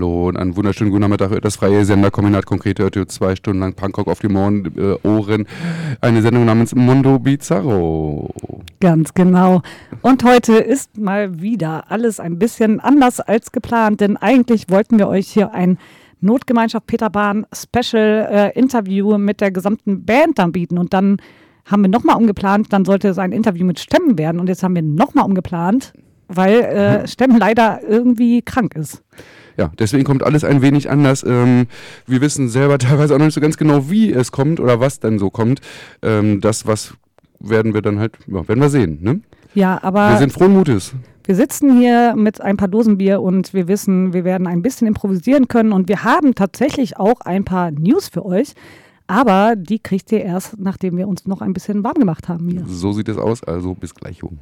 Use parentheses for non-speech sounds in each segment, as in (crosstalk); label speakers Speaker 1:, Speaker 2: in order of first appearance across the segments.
Speaker 1: Hallo und einen wunderschönen guten Nachmittag. Das freie Sender Kombinat Konkrete hört ihr zwei Stunden lang Punkrock auf die Ohren, äh, Ohren. Eine Sendung namens Mundo Bizarro.
Speaker 2: Ganz genau. Und heute ist mal wieder alles ein bisschen anders als geplant, denn eigentlich wollten wir euch hier ein Notgemeinschaft Peter Bahn Special äh, Interview mit der gesamten Band dann bieten. Und dann haben wir nochmal umgeplant, dann sollte es ein Interview mit Stemmen werden. Und jetzt haben wir nochmal umgeplant, weil äh, Stemmen leider irgendwie krank ist.
Speaker 1: Ja, deswegen kommt alles ein wenig anders. Ähm, wir wissen selber (laughs) teilweise auch noch nicht so ganz genau, wie es kommt oder was dann so kommt. Ähm, das, was werden wir dann halt, ja, werden wir sehen. Ne?
Speaker 2: Ja, aber
Speaker 1: Wir sind frohen Mutes.
Speaker 2: Wir sitzen hier mit ein paar Dosen Bier und wir wissen, wir werden ein bisschen improvisieren können und wir haben tatsächlich auch ein paar News für euch. Aber die kriegt ihr erst, nachdem wir uns noch ein bisschen warm gemacht haben hier.
Speaker 1: So sieht es aus, also bis gleich. Jung.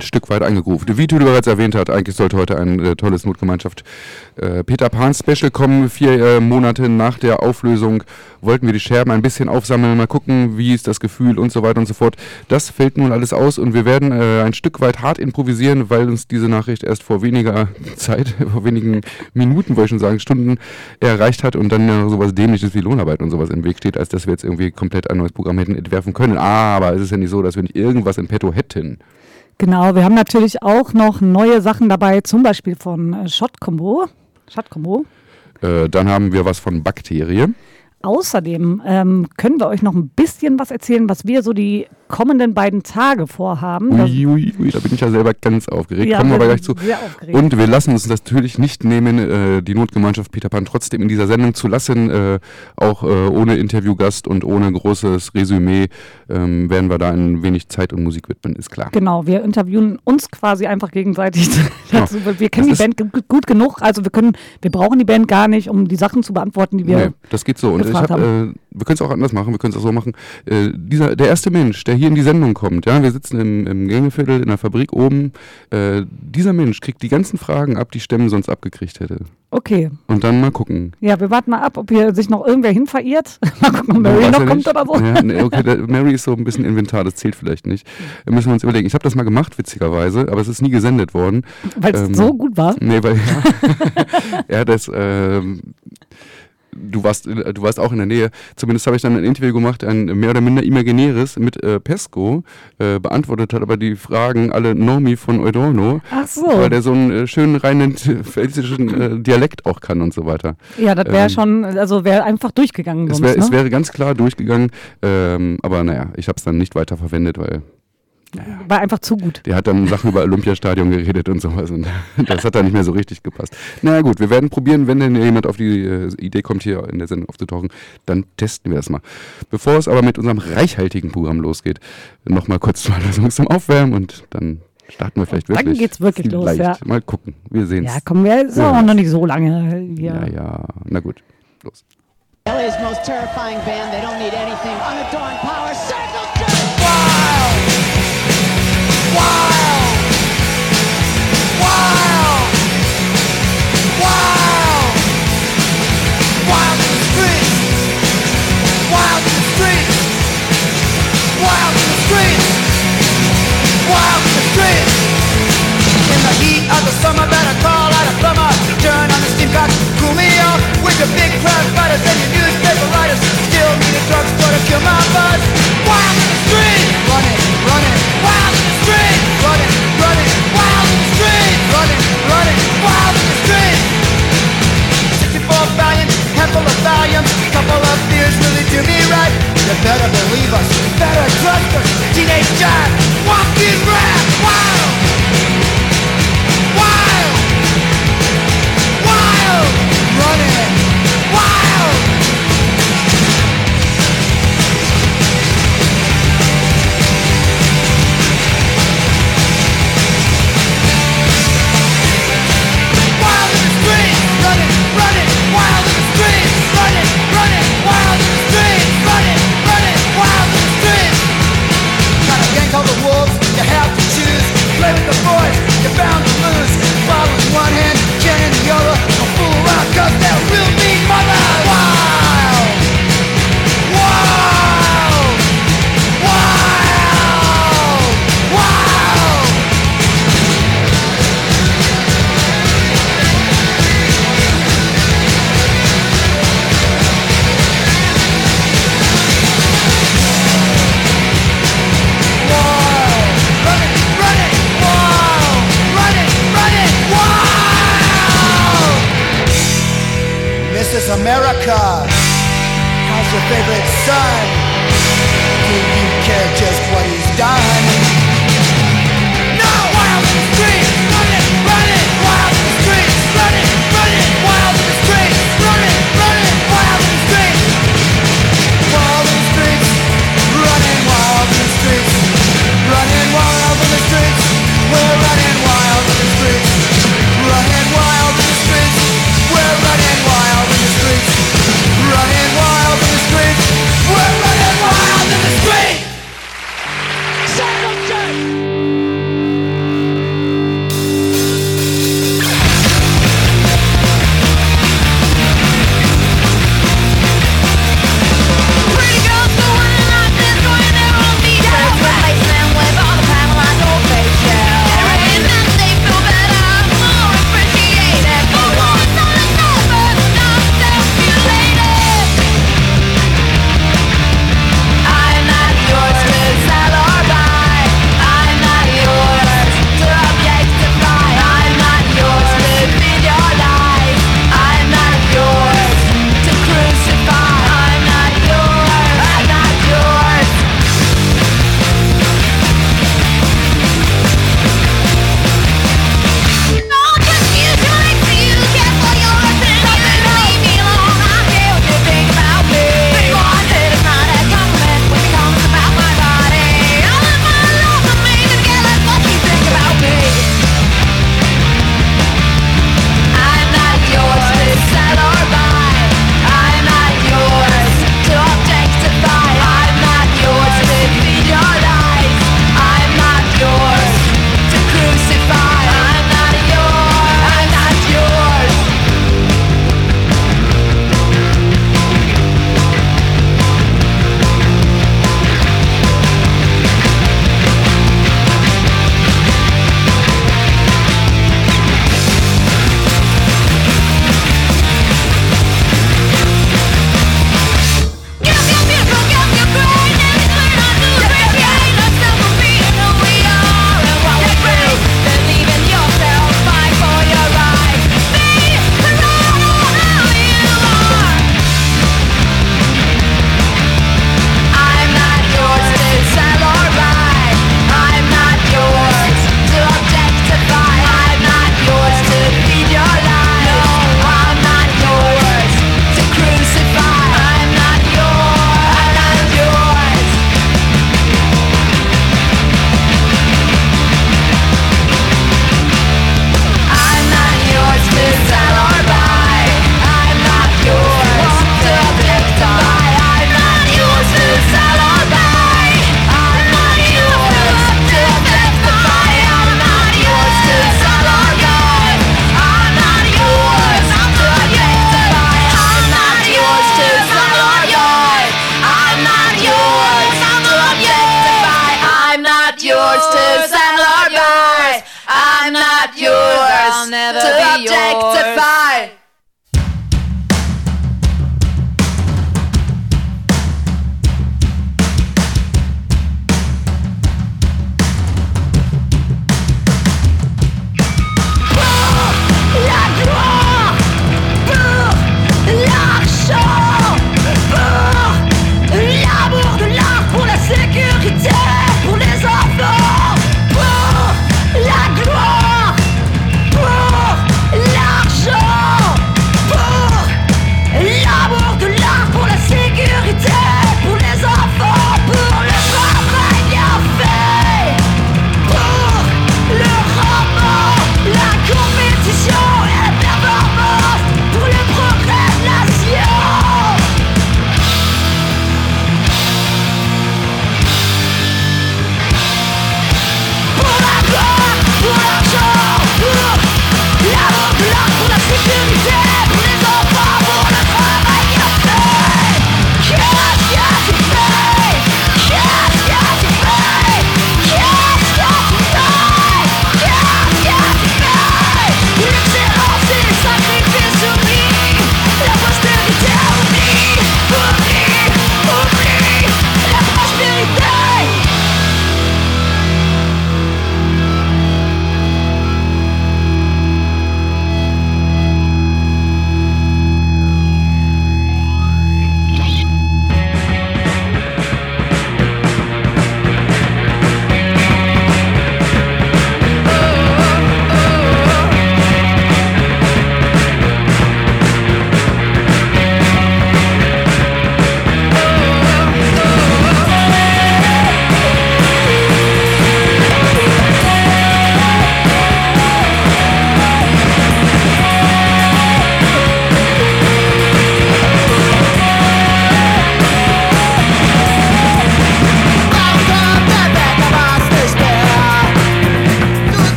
Speaker 1: Ein Stück weit eingegruft. Wie Tüde bereits erwähnt hat, eigentlich sollte heute ein äh, tolles Notgemeinschaft äh, Peter Pan Special kommen. Vier äh, Monate nach der Auflösung wollten wir die Scherben ein bisschen aufsammeln, mal gucken, wie ist das Gefühl und so weiter und so fort. Das fällt nun alles aus und wir werden äh, ein Stück weit hart improvisieren, weil uns diese Nachricht erst vor weniger (laughs) Zeit, vor wenigen Minuten, wollte ich schon sagen, Stunden erreicht hat und dann ja sowas dämliches wie Lohnarbeit und sowas im Weg steht, als dass wir jetzt irgendwie komplett ein neues Programm hätten entwerfen können. Aber es ist ja nicht so, dass wir nicht irgendwas in petto hätten.
Speaker 2: Genau, wir haben natürlich auch noch neue Sachen dabei, zum Beispiel von äh, Shot Combo. Shot Combo.
Speaker 1: Äh, dann haben wir was von Bakterie.
Speaker 2: Außerdem ähm, können wir euch noch ein bisschen was erzählen, was wir so die kommenden beiden Tage vorhaben.
Speaker 1: Ui, ui, ui, da bin ich ja selber ganz aufgeregt.
Speaker 2: Ja,
Speaker 1: Kommen wir aber gleich zu. Und wir lassen uns natürlich nicht nehmen, äh, die Notgemeinschaft Peter Pan trotzdem in dieser Sendung zu lassen. Äh, auch äh, ohne Interviewgast und ohne großes Resümee ähm, werden wir da ein wenig Zeit und Musik widmen, ist klar.
Speaker 2: Genau, wir interviewen uns quasi einfach gegenseitig. (laughs) dazu. Wir kennen
Speaker 1: Das
Speaker 2: die Band gu- gut genug, also wir können, wir brauchen die Band gar nicht, um die Sachen zu beantworten, die wir.
Speaker 1: Nee, das geht so. Und
Speaker 2: gefragt
Speaker 1: hab, äh, wir können es auch anders machen, wir können es auch so machen. Äh, dieser, der erste Mensch, der hier in die Sendung kommt, ja, wir sitzen im, im Gängeviertel in der Fabrik oben, äh, dieser Mensch kriegt die ganzen Fragen ab, die Stemmen sonst abgekriegt hätte.
Speaker 2: Okay,
Speaker 1: Und dann mal gucken.
Speaker 2: ja, wir warten mal ab, ob hier sich noch irgendwer hin verirrt. (laughs) mal gucken, ob Mary
Speaker 1: weiß
Speaker 2: noch kommt
Speaker 1: nicht.
Speaker 2: oder so.
Speaker 1: Ja, nee, okay, der, Mary ist so ein bisschen Inventar, das zählt vielleicht nicht. Da müssen wir uns überlegen. Ich habe das mal gemacht, witzigerweise, aber es ist nie gesendet worden.
Speaker 2: Weil es
Speaker 1: ähm,
Speaker 2: so gut war.
Speaker 1: Nee, weil ja, (laughs) ja das, ähm, du warst, äh, du warst auch in der Nähe. Zumindest habe ich dann ein Interview gemacht, ein mehr oder minder imaginäres mit äh, Pesco, äh, beantwortet hat aber die Fragen alle Normi von Eudorno,
Speaker 2: Ach so.
Speaker 1: weil der so einen äh, schönen reinen (laughs) pfälzischen äh, Dialekt auch kann und so weiter.
Speaker 2: Ja, das wäre
Speaker 1: ähm,
Speaker 2: schon, also wäre einfach durchgegangen
Speaker 1: Es,
Speaker 2: sonst,
Speaker 1: wär,
Speaker 2: ne?
Speaker 1: es wäre ganz klar durchgegangen, ähm, aber naja, ich habe es dann nicht weiter verwendet, weil
Speaker 2: War einfach zu gut.
Speaker 1: der hat dann Sachen über Olympiastadion geredet und sowas und (laughs) das hat dann nicht mehr so richtig gepasst. Na gut, wir werden probieren, wenn denn jemand auf die äh, Idee kommt, hier in der Sendung aufzutauchen, dann testen wir das mal. Bevor es aber mit unserem reichhaltigen Programm losgeht, nochmal kurz zwei Songs zum Aufwärmen und dann starten wir vielleicht
Speaker 2: Dann
Speaker 1: wirklich.
Speaker 2: geht's wirklich los,
Speaker 1: Vielleicht.
Speaker 2: ja.
Speaker 1: Mal gucken, wir sehen es.
Speaker 2: Ja, komm, wir sind
Speaker 1: Ja.
Speaker 2: auch noch nicht so lange hier.
Speaker 1: ja, ja, na gut, los.
Speaker 3: LA's most terrifying band. They don't need anything. Unadorned power. Circle
Speaker 4: kill my buzz. Wild in the street, running, running. You better believe us, you better trust us. Teenage giant, walking rap, wild,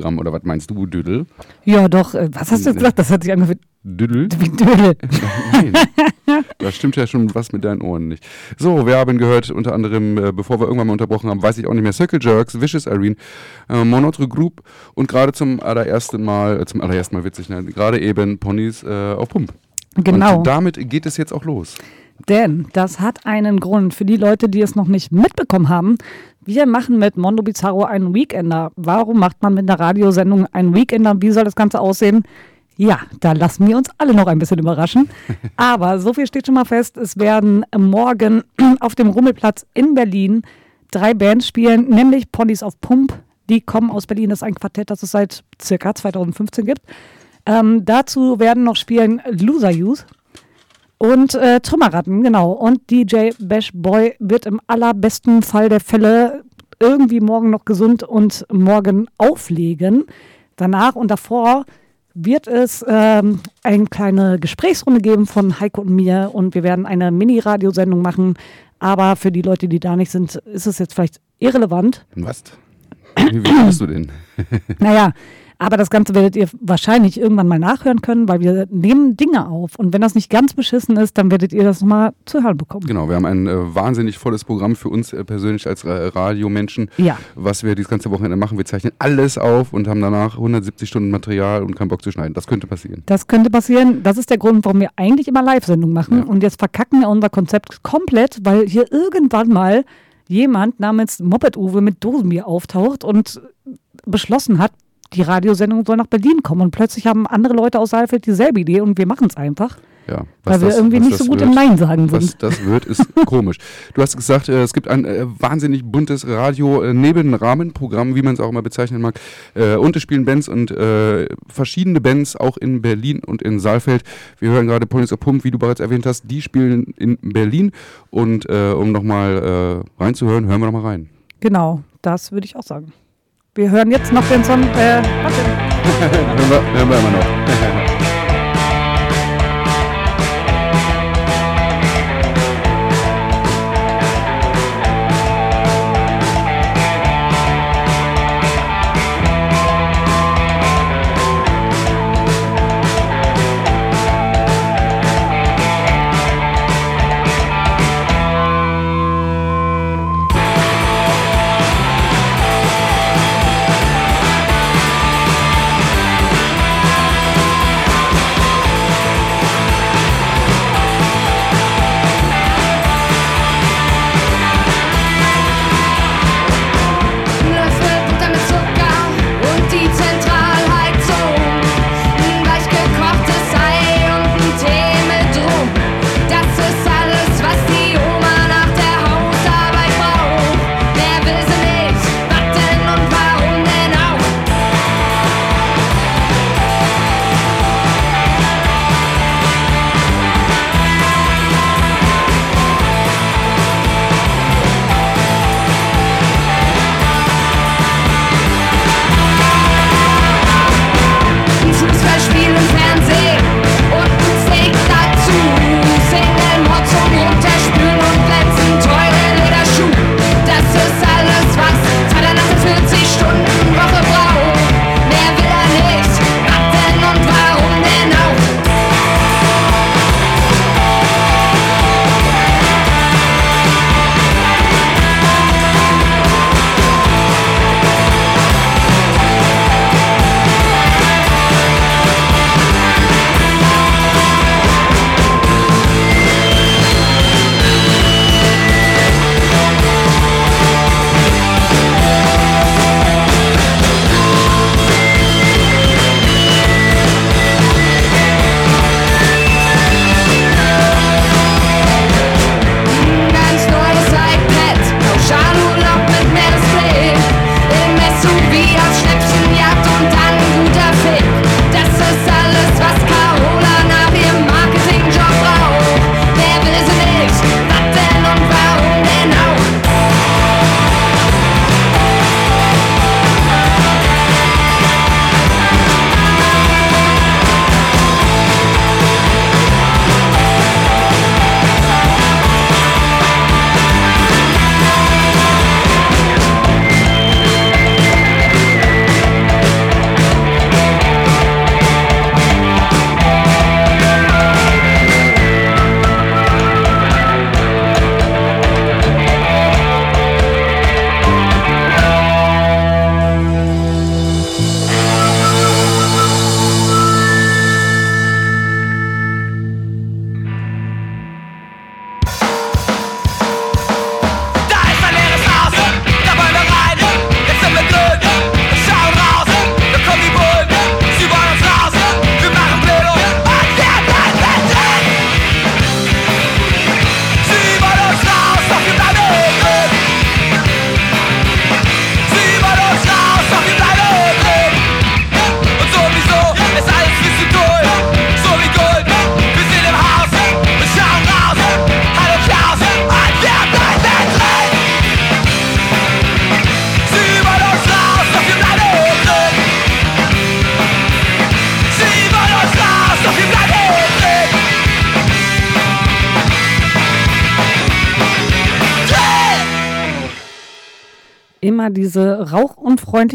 Speaker 1: Programm. Oder was meinst du, Düdel?
Speaker 2: Ja, doch. äh, Was hast du gesagt? Das hat sich angehört
Speaker 1: Düdel?
Speaker 2: wie Dödel. (laughs)
Speaker 1: Nein. Da stimmt ja schon was mit deinen Ohren nicht. So, wir haben gehört, unter anderem, äh, bevor wir irgendwann mal unterbrochen haben, weiß ich auch nicht mehr, Circle Jerks, Vicious Irene, äh, Monotre Group und gerade zum allerersten Mal, äh, zum allerersten Mal witzig, ne, gerade eben Ponys äh, auf Pump.
Speaker 2: Genau.
Speaker 1: Und damit geht es jetzt auch los.
Speaker 2: Denn das hat einen Grund für die Leute, die es noch nicht mitbekommen haben. Wir machen mit Mondo Bizarro einen Weekender. Warum macht man mit einer Radiosendung einen Weekender? Wie soll das Ganze aussehen? Ja, da lassen wir uns alle noch ein bisschen überraschen. (laughs) Aber so viel steht schon mal fest. Es werden morgen (clears throat) auf dem Rummelplatz in Berlin drei Bands spielen, nämlich Ponys auf Pump. Die kommen aus Berlin. Das ist ein Quartett, das es seit circa 2015 gibt. Ähm, dazu werden noch spielen Loser Youth und äh, Trümmerratten, genau. Und DJ Bash Boy wird im allerbesten Fall der Fälle irgendwie morgen noch gesund und morgen auflegen. Danach und davor wird es ähm, eine kleine Gesprächsrunde geben von Heiko und mir und wir werden eine Mini-Radiosendung machen. Aber für die Leute, die da nicht sind, ist es jetzt vielleicht irrelevant.
Speaker 1: Was? Wie, wie bist du denn?
Speaker 2: Naja, aber das Ganze werdet ihr wahrscheinlich irgendwann mal nachhören können, weil wir nehmen Dinge auf. Und wenn das nicht ganz beschissen ist, dann werdet ihr das nochmal zu hören bekommen.
Speaker 1: Genau, wir haben ein äh, wahnsinnig volles Programm für uns äh, persönlich als äh, Radiomenschen,
Speaker 2: Ja.
Speaker 1: was wir dieses ganze Wochenende machen. Wir zeichnen alles auf und haben danach 170 Stunden Material und keinen Bock zu schneiden. Das könnte passieren.
Speaker 2: Das könnte passieren. Das ist der Grund, warum wir eigentlich immer Live-Sendungen machen.
Speaker 1: Ja.
Speaker 2: Und jetzt verkacken wir unser Konzept komplett, weil hier irgendwann mal jemand namens Moped Uwe mit Dosenbier auftaucht und beschlossen hat, die Radiosendung soll nach Berlin kommen. Und plötzlich haben andere Leute aus Saalfeld dieselbe Idee und wir machen es einfach,
Speaker 1: Ja,
Speaker 2: weil wir
Speaker 1: das-
Speaker 2: irgendwie
Speaker 1: was
Speaker 2: nicht so gut
Speaker 1: wird.
Speaker 2: im Nein sagen
Speaker 1: Was
Speaker 2: sind.
Speaker 1: das wird, ist (laughs) komisch. Du hast gesagt, äh, es gibt ein äh, wahnsinnig buntes Radio äh, wie man es auch immer bezeichnen mag. Äh, und es spielen Bands und äh, verschiedene Bands auch in Berlin und in Saalfeld. Wir hören gerade Ponies auf Pump, wie du bereits erwähnt hast. Die spielen in Berlin. Und äh, um nochmal äh, reinzuhören, hören wir nochmal rein.
Speaker 2: Genau, das würde ich auch sagen. Wir hören jetzt noch den Song. Äh, (laughs)
Speaker 1: hören, wir, hören wir immer noch. (laughs)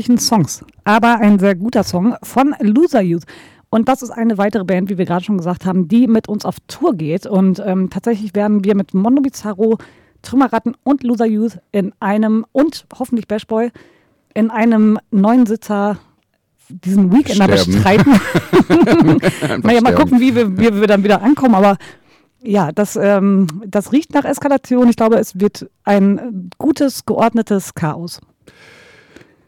Speaker 2: rauchunfreundlichen Songs. Aber ein sehr guter Song von Loser Youth. Und das ist eine weitere Band, wie wir gerade schon gesagt haben, die mit uns auf Tour geht. Und ähm, tatsächlich werden wir mit Mondo Bizarro, Trümmerratten und Loser Youth in einem und hoffentlich Bash Boy in einem neuen Sitzer diesen Weekender bestreiten. (laughs) Naja, mal gucken, wie wir, wie wir dann wieder ankommen. Aber ja, das, ähm, das riecht nach Eskalation. Ich glaube, es wird ein gutes, geordnetes Chaos.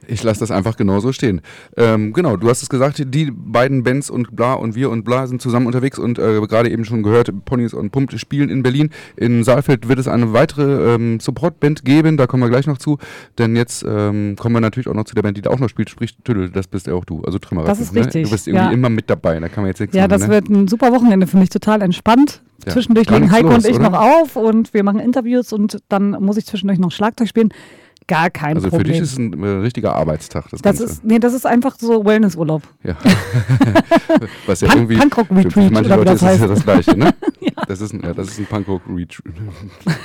Speaker 1: Ich lasse das einfach genauso stehen. Ähm, genau, du hast es gesagt, die beiden Bands und Bla und wir und Bla sind zusammen unterwegs und äh, gerade eben schon gehört, Ponys und Pumpt spielen in Berlin. In Saalfeld wird es eine weitere ähm, Supportband geben, da kommen wir gleich noch zu, denn jetzt ähm, kommen wir natürlich auch noch zu der Band, die da auch noch spielt, sprich Tüdel, das bist ja auch du, also Trümmerratten.
Speaker 2: Das ist
Speaker 1: ne?
Speaker 2: richtig,
Speaker 1: Du bist irgendwie
Speaker 2: ja.
Speaker 1: immer mit dabei, da kann man jetzt nichts
Speaker 2: Ja,
Speaker 1: machen,
Speaker 2: das
Speaker 1: ne?
Speaker 2: wird ein super Wochenende für mich, total entspannt.
Speaker 1: Ja,
Speaker 2: Zwischendurch legen Heiko
Speaker 1: los,
Speaker 2: und ich
Speaker 1: oder?
Speaker 2: noch auf und wir machen Interviews und dann muss ich zwischendurch noch Schlagzeug spielen. Gar kein
Speaker 1: Also für
Speaker 2: Problem.
Speaker 1: dich ist es ein äh, richtiger Arbeitstag, das,
Speaker 2: das
Speaker 1: Ganze.
Speaker 2: ist, nee, das ist einfach so Wellnessurlaub.
Speaker 1: Ja. (laughs) Was ja
Speaker 2: Punk-
Speaker 1: irgendwie.
Speaker 2: Punkrock
Speaker 1: für-
Speaker 2: Retreat
Speaker 1: Für manche Leute
Speaker 2: das
Speaker 1: ist es ja
Speaker 2: heißt.
Speaker 1: das Gleiche, ne? (laughs) Das ist ein, ja, das ist ein Punkrock Retreat. (laughs)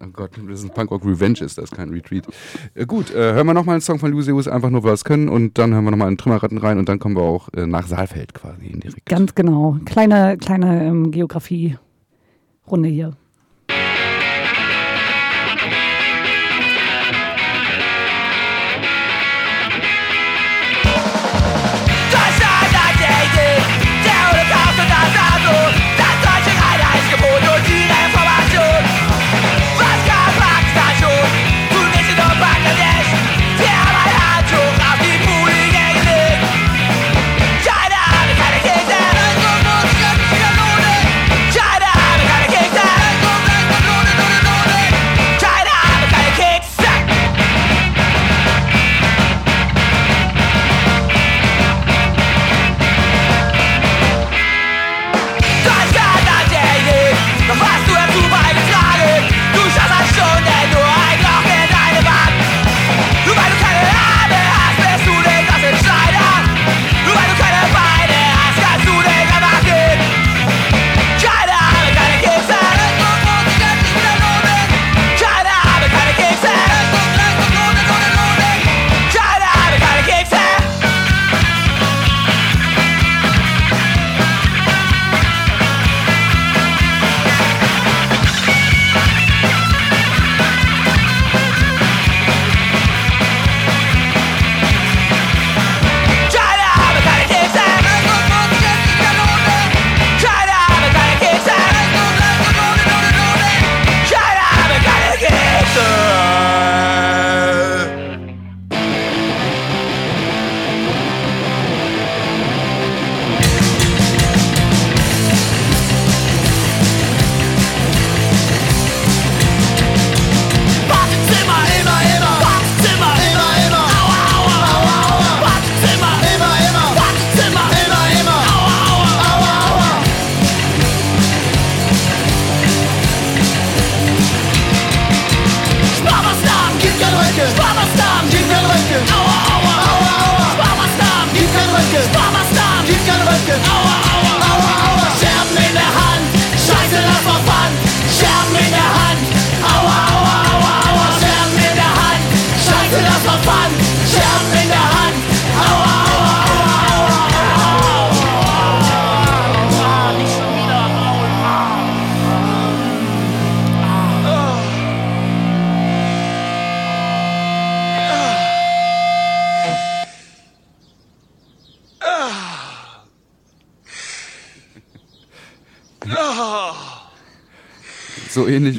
Speaker 1: Oh Gott, das ist ein Punkrock Revenge, ist das kein Retreat. Äh, gut, äh, hören wir nochmal einen Song von Lucius, einfach nur, weil wir es können, und dann hören wir nochmal einen Trümmerratten rein und dann kommen wir auch äh, nach Saalfeld quasi indirekt.
Speaker 2: Ganz genau. Kleine, kleine ähm, Geografie-Runde hier.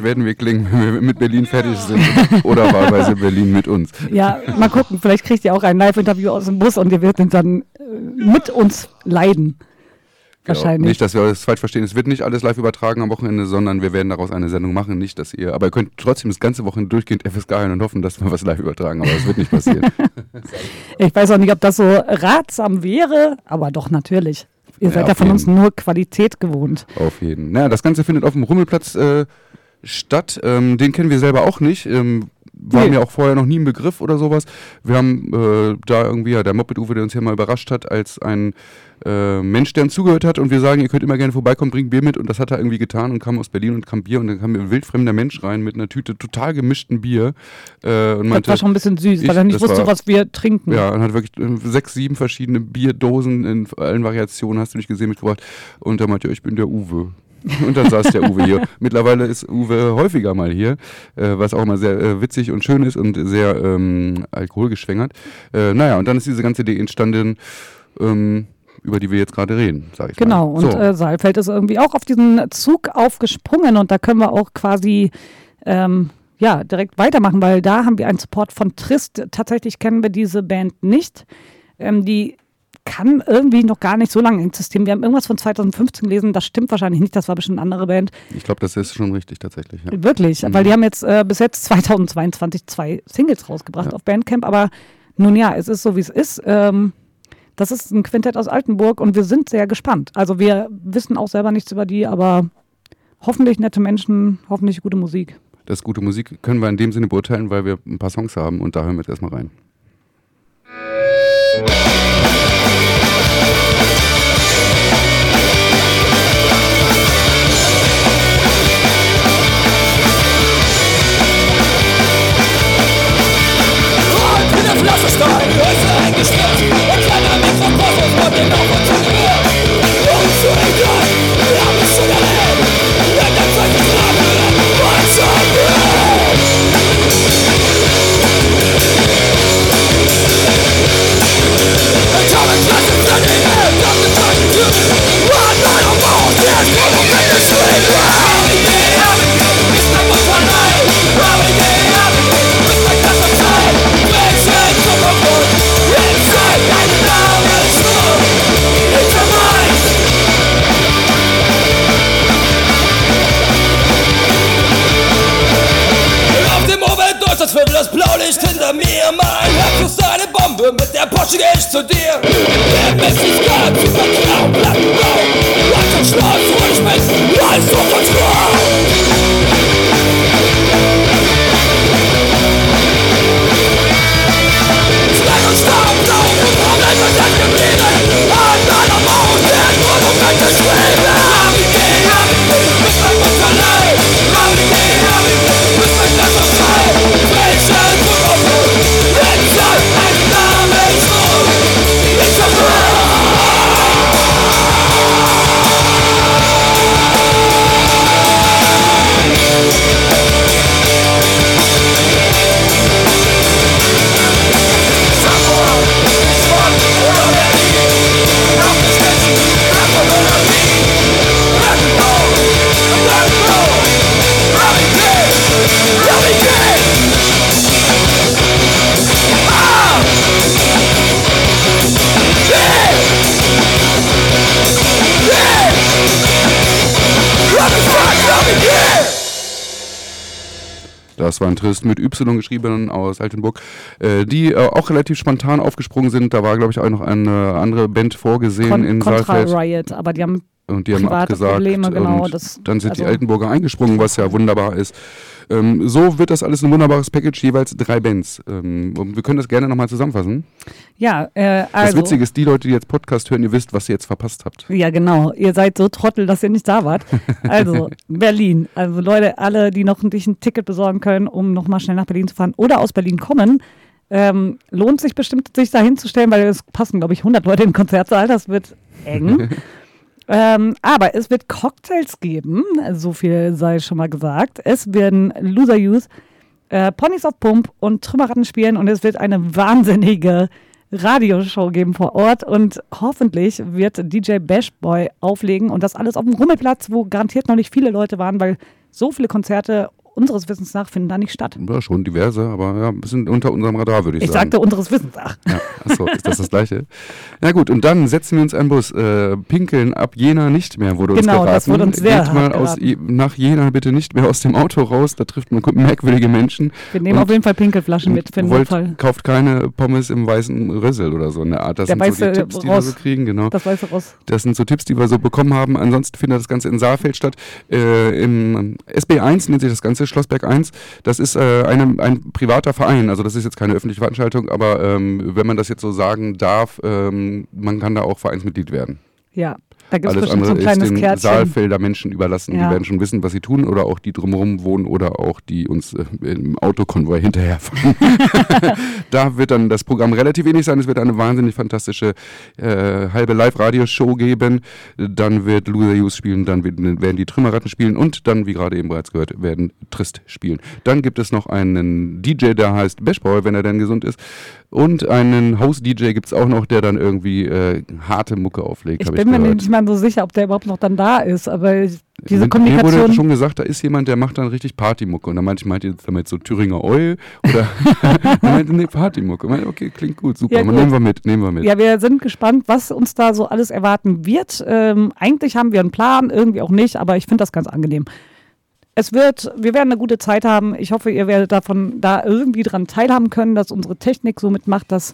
Speaker 1: Werden wir klingen, wenn wir mit Berlin fertig sind. Oder wahlweise Berlin mit uns.
Speaker 2: Ja, mal gucken, vielleicht kriegt ihr auch ein Live-Interview aus dem Bus und ihr werdet dann äh, mit uns leiden.
Speaker 1: Genau.
Speaker 2: Wahrscheinlich.
Speaker 1: Nicht, dass wir das falsch verstehen. Es wird nicht alles live übertragen am Wochenende, sondern wir werden daraus eine Sendung machen. Nicht, dass ihr, aber ihr könnt trotzdem das ganze Wochenende durchgehend FSK hören und hoffen, dass wir was live übertragen. Aber das wird nicht passieren. (laughs)
Speaker 2: Ich weiß auch nicht, ob das so ratsam wäre, aber doch natürlich. Ihr seid ja von uns
Speaker 1: jeden.
Speaker 2: nur Qualität gewohnt.
Speaker 1: auf jeden. Naja, das Ganze findet auf dem Rummelplatz äh, statt. Ähm, den kennen wir selber auch nicht. Ähm, war
Speaker 2: Nee.
Speaker 1: mir auch vorher noch nie ein Begriff oder sowas. Wir haben äh, da irgendwie, ja, der Moped-Uwe, der uns hier mal überrascht hat, als ein äh, Mensch, der uns zugehört hat und wir sagen, ihr könnt immer gerne vorbeikommen, bringt Bier mit und das hat er irgendwie getan und kam aus Berlin und kam Bier und dann kam ein wildfremder Mensch rein mit einer Tüte total gemischten Bier äh, und
Speaker 2: Das
Speaker 1: meinte,
Speaker 2: war schon ein bisschen süß,
Speaker 1: ich-
Speaker 2: weil er nicht
Speaker 1: das
Speaker 2: wusste,
Speaker 1: war-
Speaker 2: was wir trinken.
Speaker 1: ja, und hat wirklich äh, sechs, sieben verschiedene Bierdosen in allen Variationen, hast du nicht gesehen, mitgebracht. Und da meinte er, ich bin der Uwe. (laughs) Und dann saß der Uwe hier. Mittlerweile ist Uwe häufiger mal hier, äh, was auch immer sehr äh, witzig und schön ist und sehr ähm, alkoholgeschwängert. Äh, naja, und dann ist diese ganze Idee entstanden, ähm, über die wir jetzt gerade reden, sage ich
Speaker 2: Genau,
Speaker 1: mal.
Speaker 2: und
Speaker 1: so.
Speaker 2: äh, Saalfeld ist irgendwie auch auf diesen Zug aufgesprungen und da können wir auch quasi ähm, ja, direkt weitermachen, weil da haben wir einen Support von Trist. Tatsächlich kennen wir diese Band nicht. Ähm, die kann irgendwie noch gar nicht so lange existieren. Wir haben irgendwas von 2015 gelesen, das stimmt wahrscheinlich nicht, das war bestimmt eine andere Band.
Speaker 1: ich glaube, das ist schon richtig tatsächlich. Ja.
Speaker 2: Wirklich, weil die haben jetzt äh, bis jetzt 2022 zwei Singles rausgebracht auf Bandcamp, aber nun ja, es ist so, wie es ist. Ähm, das ist ein Quintett aus Altenburg und wir sind sehr gespannt. Also wir wissen auch selber nichts über die, aber hoffentlich nette Menschen, hoffentlich gute Musik.
Speaker 1: Das gute Musik können wir in dem Sinne beurteilen, weil wir ein paar Songs haben und da hören wir jetzt erstmal rein.
Speaker 5: Und One night of all, there's one of them to mir Mein Herz ist eine Bombe, mit der Porsche geh ich zu dir. Der Mist ist ganz überklau, blau, blau Lass uns Schluss, ruhig mit, Rise of Control Schlag und Staub, blau, Problem ist jetzt geblieben. An meiner Mauer werden Monumente schweben Everyday, everyday, bis mein Mund allein Everyday, everyday, bis mein Glas
Speaker 1: Das war ein Trist mit Y geschrieben aus Altenburg, äh, die äh, auch relativ spontan aufgesprungen sind. Da war, glaube ich, auch noch eine andere Band vorgesehen
Speaker 2: Con
Speaker 1: in
Speaker 2: Contra
Speaker 1: Saalfeld.
Speaker 2: Riot, aber die haben
Speaker 1: Und die haben abgesagt.
Speaker 2: Probleme, genau,
Speaker 1: Und
Speaker 2: das-
Speaker 1: dann sind die
Speaker 2: also-
Speaker 1: Altenburger eingesprungen, was ja wunderbar ist. Ähm, so wird das alles ein wunderbares Package, jeweils drei Bands. Ähm, und wir können das gerne nochmal zusammenfassen.
Speaker 2: ja, äh,
Speaker 1: Das
Speaker 2: also.
Speaker 1: Witzige ist, die Leute, die jetzt Podcast hören, ihr wisst, was ihr jetzt verpasst habt.
Speaker 2: Ja, genau. Ihr seid so Trottel, dass ihr nicht da wart. Also, (laughs) Berlin. Also, Leute, alle, die noch sich ein Ticket besorgen können, um nochmal schnell nach Berlin zu fahren oder aus Berlin kommen, ähm, lohnt sich bestimmt, sich da hinzustellen, weil es passen, glaube ich, 100 Leute den Konzertsaal. Das wird eng. (laughs) ähm, aber es wird Cocktails geben. So viel sei schon mal gesagt. Es werden Loser Youth, äh, Ponys auf Pump und Trümmerratten spielen und es wird eine wahnsinnige Radioshow geben vor Ort und hoffentlich wird DJ Bashboy auflegen und das alles auf dem Rummelplatz, wo garantiert noch nicht viele Leute waren, weil so viele Konzerte unseres Wissens nach finden da nicht statt.
Speaker 1: Ja, schon diverse, aber ja, ein bisschen unter unserem Radar, würde ich,
Speaker 2: Ich
Speaker 1: sagen.
Speaker 2: sagte unseres Wissens nach.
Speaker 1: Ja, achso, ist das das Gleiche? (laughs) Na gut, und dann setzen wir uns einen Bus. Äh, pinkeln ab Jena nicht mehr, wurde uns
Speaker 2: Genau,
Speaker 1: geraten.
Speaker 2: das wurde uns sehr
Speaker 1: Geht mal aus, nach Jena bitte nicht mehr aus dem Auto raus, da trifft man merkwürdige Menschen.
Speaker 2: Wir nehmen auf jeden Fall Pinkelflaschen mit für den
Speaker 1: wollt,
Speaker 2: Notfall.
Speaker 1: kauft keine Pommes im weißen Rössel oder so in der Art. Das
Speaker 2: Der
Speaker 1: sind so die Tipps, die wir
Speaker 2: Ross.
Speaker 1: so kriegen, genau.
Speaker 2: Das weiße raus.
Speaker 1: Das sind so Tipps, die wir so bekommen haben. Ansonsten findet das Ganze in Saalfeld statt. Äh, Im SB1 nennt sich das Ganze, Schlossberg 1. Das ist äh, eine, ein privater Verein. Also das ist jetzt keine öffentliche Veranstaltung, aber ähm, wenn man das jetzt so sagen darf, ähm, man kann da auch Vereinsmitglied werden.
Speaker 2: Ja, da gibt es
Speaker 1: Alles
Speaker 2: bestimmt so
Speaker 1: andere
Speaker 2: ein
Speaker 1: ist
Speaker 2: kleines
Speaker 1: den
Speaker 2: Kärtchen.
Speaker 1: Saalfelder Menschen überlassen.
Speaker 2: Ja.
Speaker 1: Die werden schon wissen, was sie tun oder auch die drumherum wohnen oder auch die uns äh, im Autokonvoi hinterherfahren. (laughs) da wird dann das Programm relativ ähnlich sein. Es wird eine wahnsinnig fantastische äh, halbe Live-Radio-Show geben. Dann wird Loser Use spielen, dann werden die Trümmerratten spielen und dann, wie gerade eben bereits gehört, werden Trist spielen. Dann gibt es noch einen DJ, der heißt Bashboy, wenn er denn gesund ist. Und einen House-DJ gibt es auch noch, der dann irgendwie äh, harte Mucke auflegt.
Speaker 2: Ich bin mir
Speaker 1: gehört.
Speaker 2: nicht mal so sicher, ob der überhaupt noch dann da ist, aber diese
Speaker 1: Mir- Mir wurde
Speaker 2: Kommunikation.
Speaker 1: schon gesagt, da ist jemand, der macht dann richtig Partymucke. Und dann meinte ich, meint ihr jetzt damit so Thüringer Oil? Oder (laughs) (laughs) er meinte, nee, Partymucke. Ich meinte, okay, klingt gut, super.
Speaker 2: Ja, gut.
Speaker 1: Nehmen wir mit, nehmen wir mit.
Speaker 2: Ja, wir sind gespannt, was uns da so alles erwarten wird. Ähm, eigentlich haben wir einen Plan, irgendwie auch nicht, aber ich finde das ganz angenehm. Es wird, wir werden eine gute Zeit haben. Ich hoffe, ihr werdet davon da irgendwie dran teilhaben können, dass unsere Technik so mitmacht, dass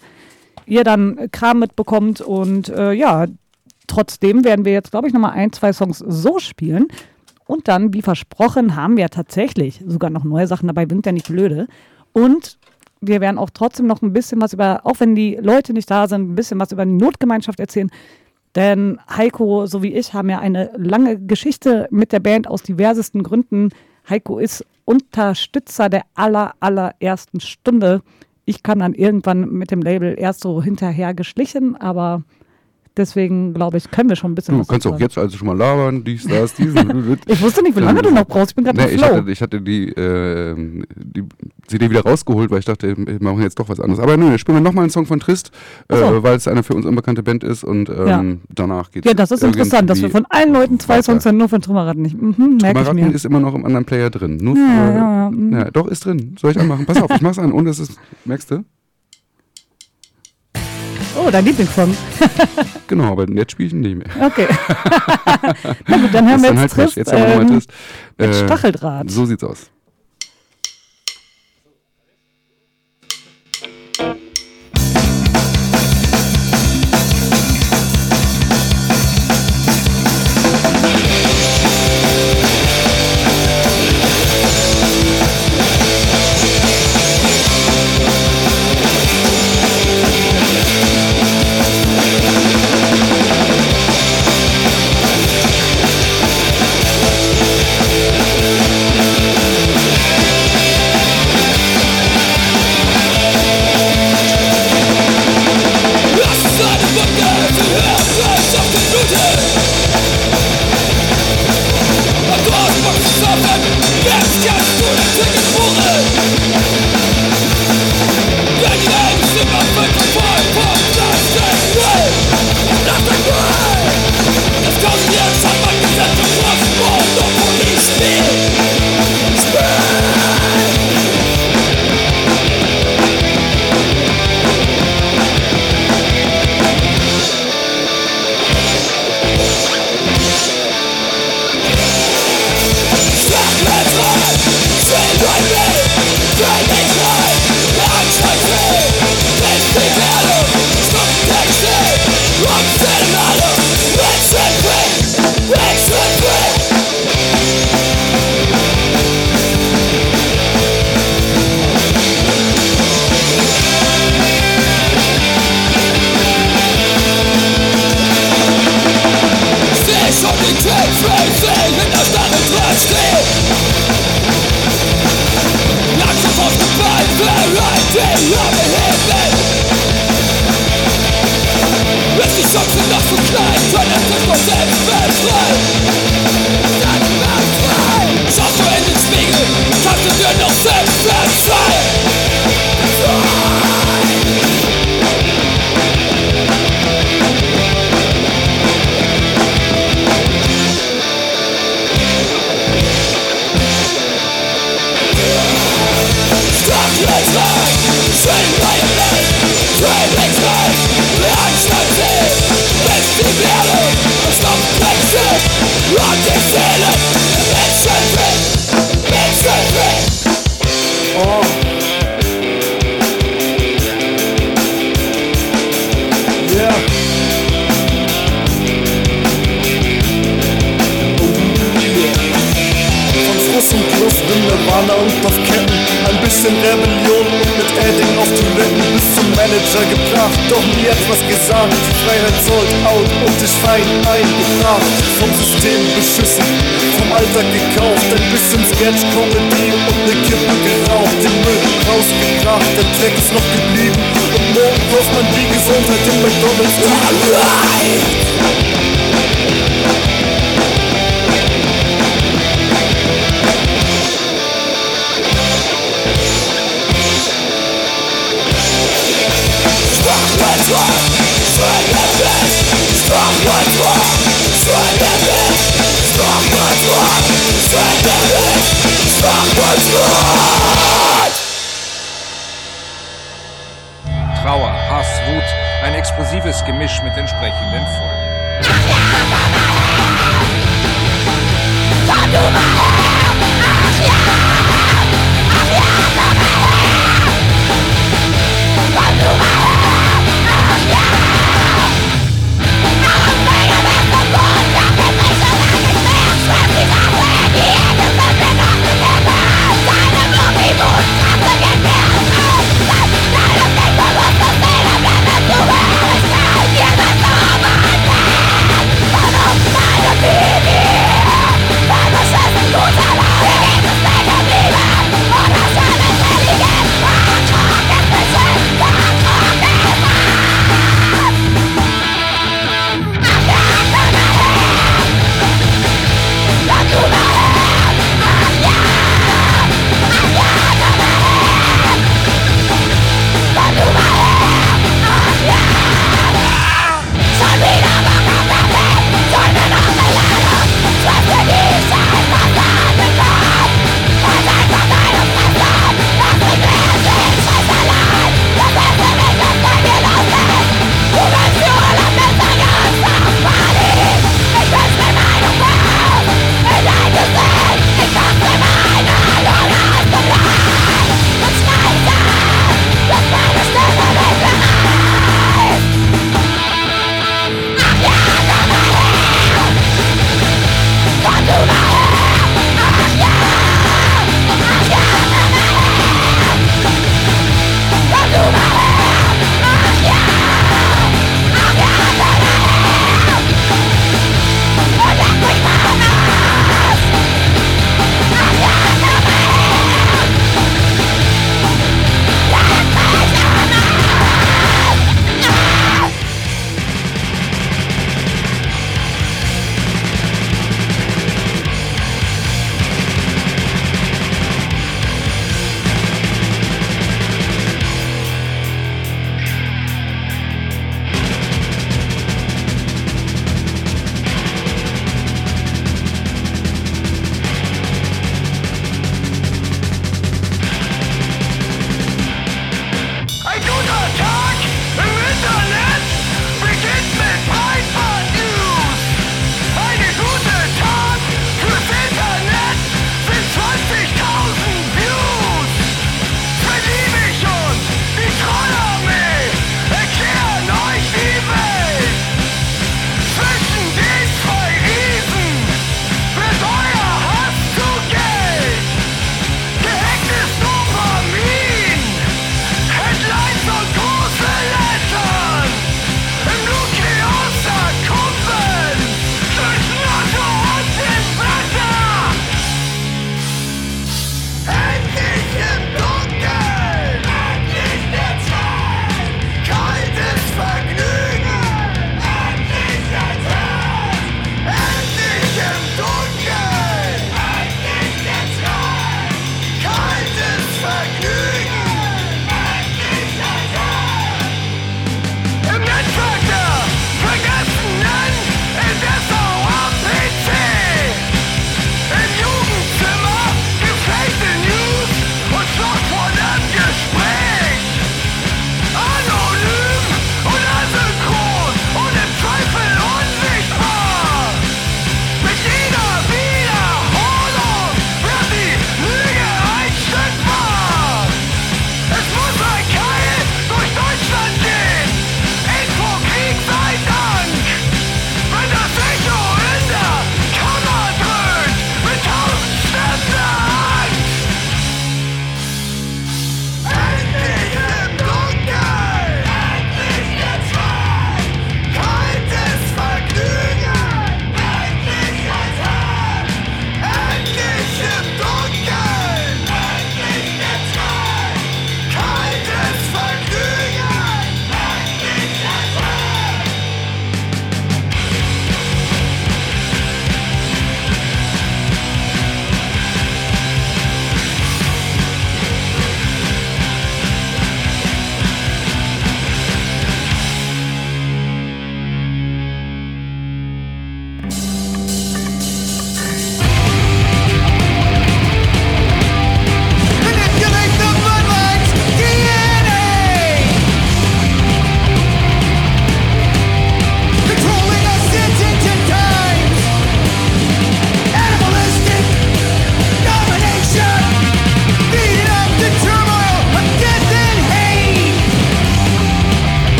Speaker 2: ihr dann Kram mitbekommt. Und äh, ja, trotzdem werden wir jetzt, glaube ich, nochmal ein, zwei Songs so spielen. Und dann, wie versprochen, haben wir tatsächlich sogar noch neue Sachen dabei, sind ja nicht blöde. Und wir werden auch trotzdem noch ein bisschen was über, auch wenn die Leute nicht da sind, ein bisschen was über die Notgemeinschaft erzählen. Denn Heiko, so wie ich, haben ja eine lange Geschichte mit der Band aus diversesten Gründen. Heiko ist Unterstützer der aller, allerersten Stunde. Ich kann dann irgendwann mit dem Label erst so hinterher geschlichen, aber deswegen glaube ich, können wir schon ein bisschen
Speaker 1: Du
Speaker 2: was
Speaker 1: kannst auch jetzt also schon mal labern, dies, das, (laughs) diesen.
Speaker 2: Ich wusste nicht, wie lange du noch brauchst. Ich bin gerade
Speaker 1: Nee,
Speaker 2: im
Speaker 1: ich
Speaker 2: Flow.
Speaker 1: hatte, ich hatte die, äh, die CD wieder rausgeholt, weil ich dachte, wir machen jetzt doch was anderes. Aber nö, spielen wir nochmal einen Song von Trist,
Speaker 2: so.
Speaker 1: äh, weil es eine für uns unbekannte Band ist und ähm,
Speaker 2: Ja.
Speaker 1: danach geht's
Speaker 2: Ja, das ist interessant, dass wir von allen Leuten zwei Songs dann nur von Trümmerratten nicht. Mhm, ich mir.
Speaker 1: ist immer noch im anderen Player drin. Nur für,
Speaker 2: Ja,
Speaker 1: ja,
Speaker 2: ja, ja, mhm.
Speaker 1: doch, ist drin. Soll ich anmachen? Pass auf, ich mach's an. Und es ist, merkst du?
Speaker 2: Oh, dein Lieblingssong. (laughs)
Speaker 1: Genau, aber jetzt spiele ich ihn nicht mehr.
Speaker 2: Okay. (laughs) Na gut, dann hören wir jetzt
Speaker 1: halt
Speaker 2: Trist.
Speaker 1: Jetzt haben wir
Speaker 2: ähm,
Speaker 1: Trist.
Speaker 2: mit
Speaker 1: Äh,
Speaker 2: Stacheldraht.
Speaker 1: So sieht's aus.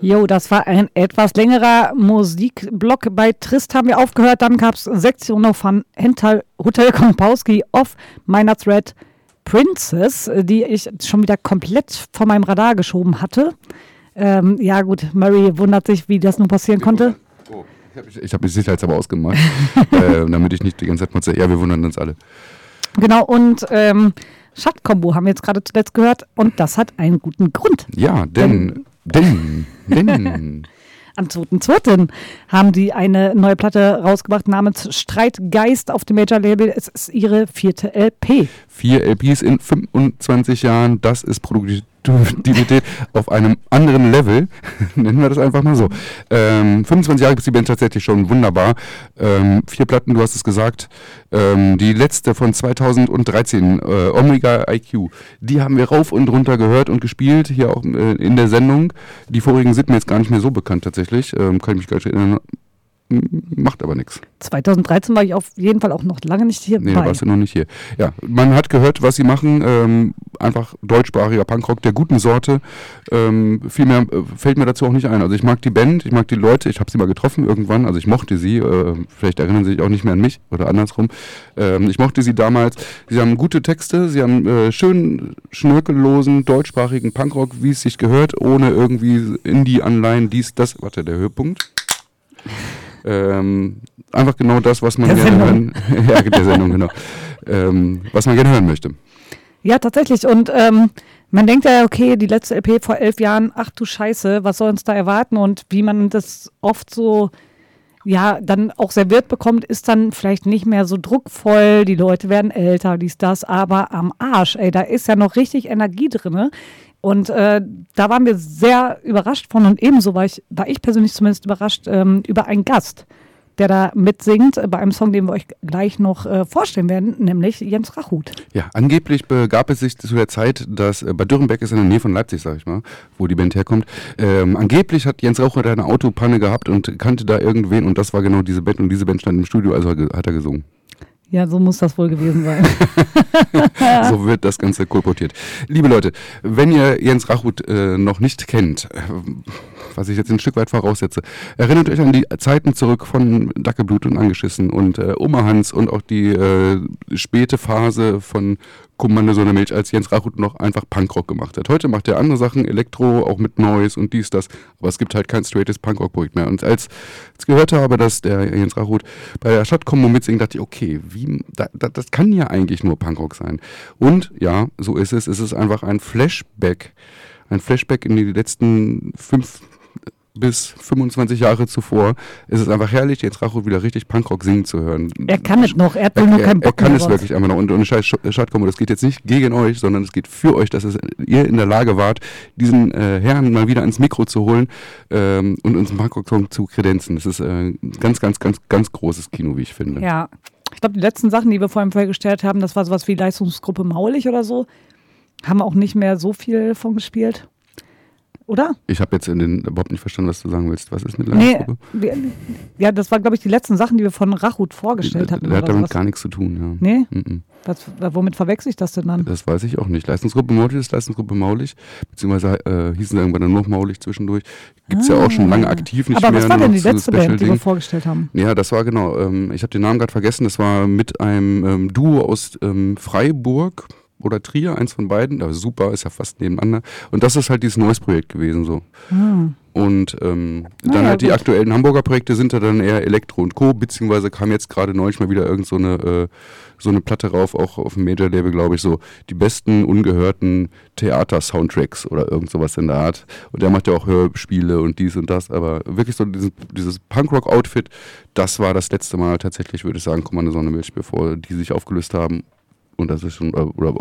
Speaker 2: Jo, das war ein etwas längerer Musikblock. Bei Trist haben wir aufgehört. Dann gab es Sektion von Hental Hotel Kompowski of meiner Thread Princess, die ich schon wieder komplett von meinem Radar geschoben hatte. Ähm, ja, gut, Murray wundert sich, wie das nun passieren konnte.
Speaker 1: Oh, ich habe ich hab die sicherheitshalber ausgemacht, (laughs) äh, damit ich nicht die ganze Zeit mal ja, wir wundern uns alle.
Speaker 2: Genau, und ähm, Schattkombo haben wir jetzt gerade zuletzt gehört. Und das hat einen guten Grund.
Speaker 1: Ja, denn, denn, denn, (laughs)
Speaker 2: Am 2.2. haben die eine neue Platte rausgebracht namens Streitgeist auf dem Major-Label. Es ist ihre vierte LP.
Speaker 1: vier LPs in 25 Jahren, das ist Produktivität auf einem anderen Level, (laughs) nennen wir das einfach mal so. Ähm, 25 Jahre ist die Band tatsächlich schon wunderbar. Ähm, vier Platten, du hast es gesagt. Ähm, die letzte von 2013, äh, Omega IQ, die haben wir rauf und runter gehört und gespielt, hier auch äh, in der Sendung. Die vorigen sind mir jetzt gar nicht mehr so bekannt tatsächlich, ähm, kann ich mich gar nicht erinnern. Macht aber nichts.
Speaker 2: 2013 war ich auf jeden Fall auch noch lange nicht hier
Speaker 1: Nee,
Speaker 2: bei.
Speaker 1: warst du noch nicht hier. Ja, man hat gehört, was sie machen. Ähm, einfach deutschsprachiger Punkrock der guten Sorte. Ähm, viel mehr äh, fällt mir dazu auch nicht ein. Also ich mag die Band, ich mag die Leute. Ich habe sie mal getroffen irgendwann. Also ich mochte sie. Äh, vielleicht erinnern sie sich auch nicht mehr an mich oder andersrum. Ähm, ich mochte sie damals. Sie haben gute Texte. Sie haben äh, schön schnörkellosen deutschsprachigen Punkrock, wie es sich gehört, ohne irgendwie Indie-Anleihen, dies, das. Warte, der Höhepunkt. Ähm, einfach genau das, was man
Speaker 2: Der
Speaker 1: gerne
Speaker 2: Sendung.
Speaker 1: hören, (laughs) ja, der Sendung, genau. Ähm, was man gerne hören möchte.
Speaker 2: Ja, tatsächlich. Und ähm, man denkt ja, okay, die letzte LP vor elf Jahren, ach du Scheiße, was soll uns da erwarten? Und wie man das oft so, ja, dann auch serviert bekommt, ist dann vielleicht nicht mehr so druckvoll. Die Leute werden älter, dies, das, aber am Arsch, ey, da ist ja noch richtig Energie drin. Und äh, da waren wir sehr überrascht von und ebenso war ich, war ich persönlich zumindest überrascht ähm, über einen Gast, der da mitsingt äh, bei einem Song, den wir euch gleich noch äh, vorstellen werden, nämlich Jens Rachut.
Speaker 1: Ja, angeblich begab es sich zu der Zeit, dass äh, Bad Dürrenbeck ist in der Nähe von Leipzig, sag ich mal, wo die Band herkommt. Ähm, angeblich hat Jens da eine Autopanne gehabt und kannte da irgendwen und das war genau diese Band und diese Band stand im Studio, also hat er gesungen.
Speaker 2: Ja, so muss das wohl gewesen sein. (laughs)
Speaker 1: So wird das Ganze kolportiert. Liebe Leute, wenn ihr Jens Rachut äh, noch nicht kennt, äh, was ich jetzt ein Stück weit voraussetze, erinnert euch an die Zeiten zurück von Dackelblut und Angeschissen und äh, Oma Hans und auch die äh, späte Phase von Kommando Sonne Milch, als Jens Rachut noch einfach Punkrock gemacht hat. Heute macht er andere Sachen, Elektro, auch mit Noise und dies, das, aber es gibt halt kein straightes Punkrock-Projekt mehr. Und als ich gehört habe, dass der Jens Rachut bei der Stadtkombo mitsingt, dachte ich, okay, wie, da, da, das kann ja eigentlich nur Punkrock sein. Und ja, so ist es. Es ist einfach ein Flashback ein Flashback in die letzten fünf bis 25 Jahre zuvor. Es ist einfach herrlich, Jens Rachut wieder richtig Punkrock singen zu hören.
Speaker 2: Er kann es noch, er hat
Speaker 1: Er,
Speaker 2: nur
Speaker 1: er,
Speaker 2: keinen
Speaker 1: er
Speaker 2: Bock
Speaker 1: kann
Speaker 2: mehr
Speaker 1: es
Speaker 2: drauf.
Speaker 1: wirklich einfach noch. Und, und scheiß Sch- Schadkombo, das geht jetzt nicht gegen euch, sondern es geht für euch, dass es, ihr in der Lage wart, diesen äh, Herrn mal wieder ans Mikro zu holen ähm, und uns einen Punkrock-Song zu kredenzen. Das ist äh, ein ganz, ganz, ganz, ganz großes Kino, wie ich finde.
Speaker 2: Ja, ich glaube, die letzten Sachen, die wir vorhin vorgestellt haben, das war sowas wie Leistungsgruppe Maulig oder so. Haben wir auch nicht mehr so viel von gespielt. Oder?
Speaker 1: Ich habe jetzt in den, überhaupt nicht verstanden, was du sagen willst. Was ist mit
Speaker 2: Nee,
Speaker 1: Leistungsgruppe?
Speaker 2: wir, ja, das war, glaube ich, die letzten Sachen, die wir von Rachut vorgestellt hatten.
Speaker 1: Der hat damit
Speaker 2: sowas.
Speaker 1: gar nichts zu tun, ja.
Speaker 2: Nee?
Speaker 1: Mhm.
Speaker 2: Was, womit verwechsel ich das denn dann?
Speaker 1: Das weiß ich auch nicht. Leistungsgruppe Maulig ist Leistungsgruppe Maulig, beziehungsweise äh, hießen sie irgendwann dann noch Maulig zwischendurch. Gibt es ja auch schon lange aktiv nicht
Speaker 2: Ah. Aber
Speaker 1: mehr.
Speaker 2: was war denn die letzte Band, die wir vorgestellt haben?
Speaker 1: Ja, das war genau. Ähm, ich habe den Namen gerade vergessen. Das war mit einem ähm, Duo aus ähm, Freiburg oder Trier, eins von beiden. Aber super, ist ja fast nebeneinander. Und das ist halt dieses neues Projekt gewesen so. Und ähm, dann
Speaker 2: Naja,
Speaker 1: halt die
Speaker 2: gut.
Speaker 1: aktuellen Hamburger Projekte sind da dann eher Elektro und Co. Beziehungsweise kam jetzt gerade neulich mal wieder irgend so eine, äh, so eine Platte rauf, auch auf dem Major-Label, glaube ich, so die besten ungehörten Theater-Soundtracks oder irgend sowas in der Art. Und der macht ja auch Hörspiele und dies und das, aber wirklich so dieses, dieses Punkrock-Outfit, das war das letzte Mal tatsächlich, würde ich sagen, Kommando Sonnenmilch, bevor die sich aufgelöst haben. Und das ist schon, äh, oder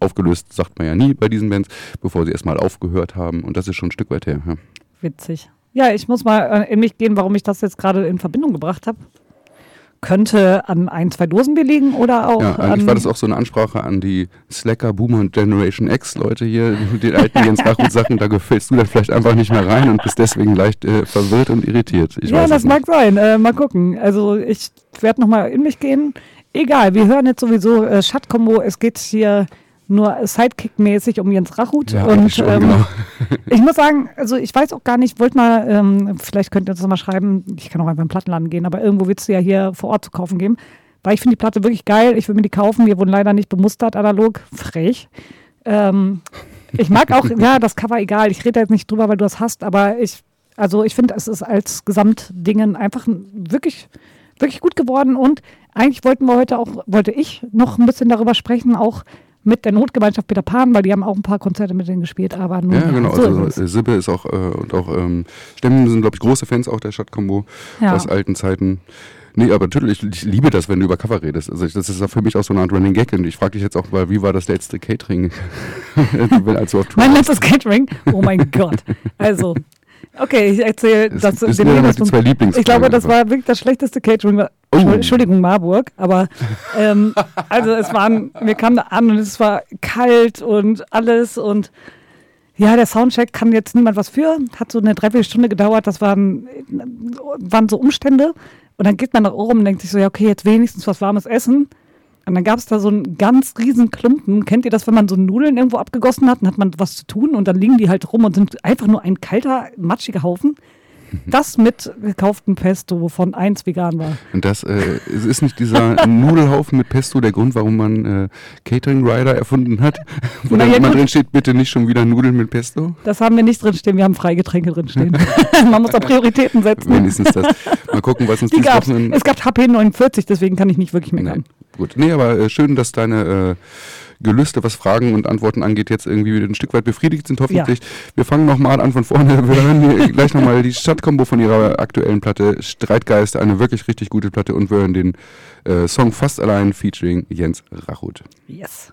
Speaker 1: aufgelöst sagt man ja nie bei diesen Bands, bevor sie erstmal aufgehört haben. Und das ist schon ein Stück weit her. Ja.
Speaker 2: Witzig. Ja, ich muss mal äh, in mich gehen, warum ich das jetzt gerade in Verbindung gebracht habe. Könnte an ein, zwei Dosenbier liegen oder auch
Speaker 1: Ja, eigentlich war das auch so eine Ansprache an die Slacker, Boomer und Generation X Leute hier, den alten Jens Rachut Sachen, da gefällst du dann vielleicht einfach nicht mehr rein und bist deswegen leicht äh, verwirrt und irritiert. Ich
Speaker 2: ja,
Speaker 1: weiß
Speaker 2: das mag sein. Äh, mal gucken. Also ich werde nochmal in mich gehen. Egal, wir hören jetzt sowieso äh, Schat-Kombo. Es geht hier nur Sidekick-mäßig um Jens Rachut.
Speaker 1: Ja,
Speaker 2: und
Speaker 1: schon,
Speaker 2: ähm,
Speaker 1: genau. (laughs)
Speaker 2: ich muss sagen, also ich weiß auch gar nicht, wollt mal, ähm, vielleicht könnt ihr uns noch mal schreiben, ich kann auch einfach in den Plattenladen gehen, aber irgendwo wird es ja hier vor Ort zu kaufen geben. Weil ich finde die Platte wirklich geil. Ich will mir die kaufen. Wir wurden leider nicht bemustert analog. Frech. Ähm, ich mag auch, (laughs) ja, das Cover egal. Ich rede da jetzt nicht drüber, weil du das hast, aber ich, also ich finde, es ist als Gesamtdingen einfach ein- wirklich, wirklich gut geworden. Und eigentlich wollten wir heute auch, wollte ich noch ein bisschen darüber sprechen, auch mit der Notgemeinschaft Peter Pan, weil die haben auch ein paar Konzerte mit denen gespielt, aber nun,
Speaker 1: Ja, genau.
Speaker 2: so
Speaker 1: also
Speaker 2: ist
Speaker 1: äh, Sibbe ist auch, äh, und auch ähm, Stemmen sind, glaube ich, große Fans auch der Stadtkombo
Speaker 2: Ja.
Speaker 1: aus alten Zeiten. Nee, aber natürlich, ich liebe das, wenn du über Cover redest. Also ich, das ist für mich auch so eine Art Running Gag. Und ich frage dich jetzt auch mal, wie war das letzte Catering, (laughs) wenn- als du auf Tour
Speaker 2: Mein letztes Catering. Oh mein Gott. Also, okay, ich erzähle das. den
Speaker 1: sind ja die zwei Lieblingsfragen
Speaker 2: Ich glaube, das war wirklich das schlechteste Catering.
Speaker 1: Oh.
Speaker 2: Entschuldigung, Marburg. Aber (laughs) ähm, also es waren, wir kamen da an und es war kalt und alles und ja, der Soundcheck kann jetzt niemand was für. Hat so eine Dreiviertelstunde gedauert. Das waren, waren so Umstände. Und dann geht man nach oben und denkt sich so, ja, okay, jetzt wenigstens was warmes Essen. Und dann gab es da so einen ganz riesen Klumpen. Kennt ihr das, wenn man so Nudeln irgendwo abgegossen hat und hat man was zu tun und dann liegen die halt rum und sind einfach nur ein kalter, matschiger Haufen? (laughs) Das mit gekauftem Pesto, wovon eins vegan war.
Speaker 1: Und das äh, ist nicht dieser Nudelhaufen mit Pesto der Grund, warum man äh, Catering Rider erfunden hat, (laughs) wo
Speaker 2: Na
Speaker 1: dann immer drin steht, bitte nicht schon wieder Nudeln mit Pesto.
Speaker 2: Das haben wir nicht drinstehen, wir haben Freigetränke drinstehen. (laughs) man muss da Prioritäten setzen.
Speaker 1: Wenigstens das. Mal gucken, was uns
Speaker 2: Die gab's. Es gab HP 49, deswegen kann ich nicht wirklich meckern.
Speaker 1: Gut. Nee, aber äh, schön, dass deine äh, Gelüste, was Fragen und Antworten angeht, jetzt irgendwie wieder ein Stück weit befriedigt sind, hoffentlich. Wir fangen nochmal an von vorne. Wir hören hier (laughs) gleich nochmal die Stadtkombo von ihrer aktuellen Platte Streitgeist, eine wirklich richtig gute Platte und wir hören den äh, Song Fast allein featuring Jens Rachut.
Speaker 2: Yes.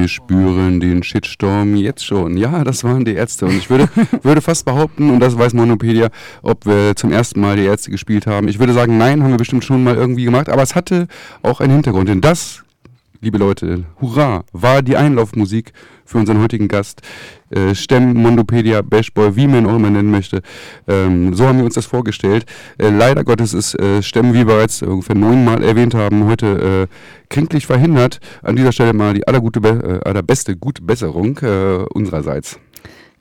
Speaker 1: Wir spüren den Shitstorm jetzt schon. Ja, das waren die Ärzte. Und ich würde, (laughs) würde fast behaupten, und das weiß Monopedia, ob wir zum ersten Mal die Ärzte gespielt haben. Ich würde sagen, nein, haben wir bestimmt schon mal irgendwie gemacht. Aber es hatte auch einen Hintergrund. Denn das, liebe Leute, hurra, war die Einlaufmusik für unseren heutigen Gast. Äh, Stemm, Mondopedia, Bashboy, wie man ihn auch immer nennen möchte. Ähm, so haben wir uns das vorgestellt. Äh, leider Gottes ist äh, Stemm, wie wir bereits ungefähr neunmal erwähnt haben, heute äh, kränklich verhindert. An dieser Stelle mal die allergute, äh, allerbeste gute Besserung äh, unsererseits.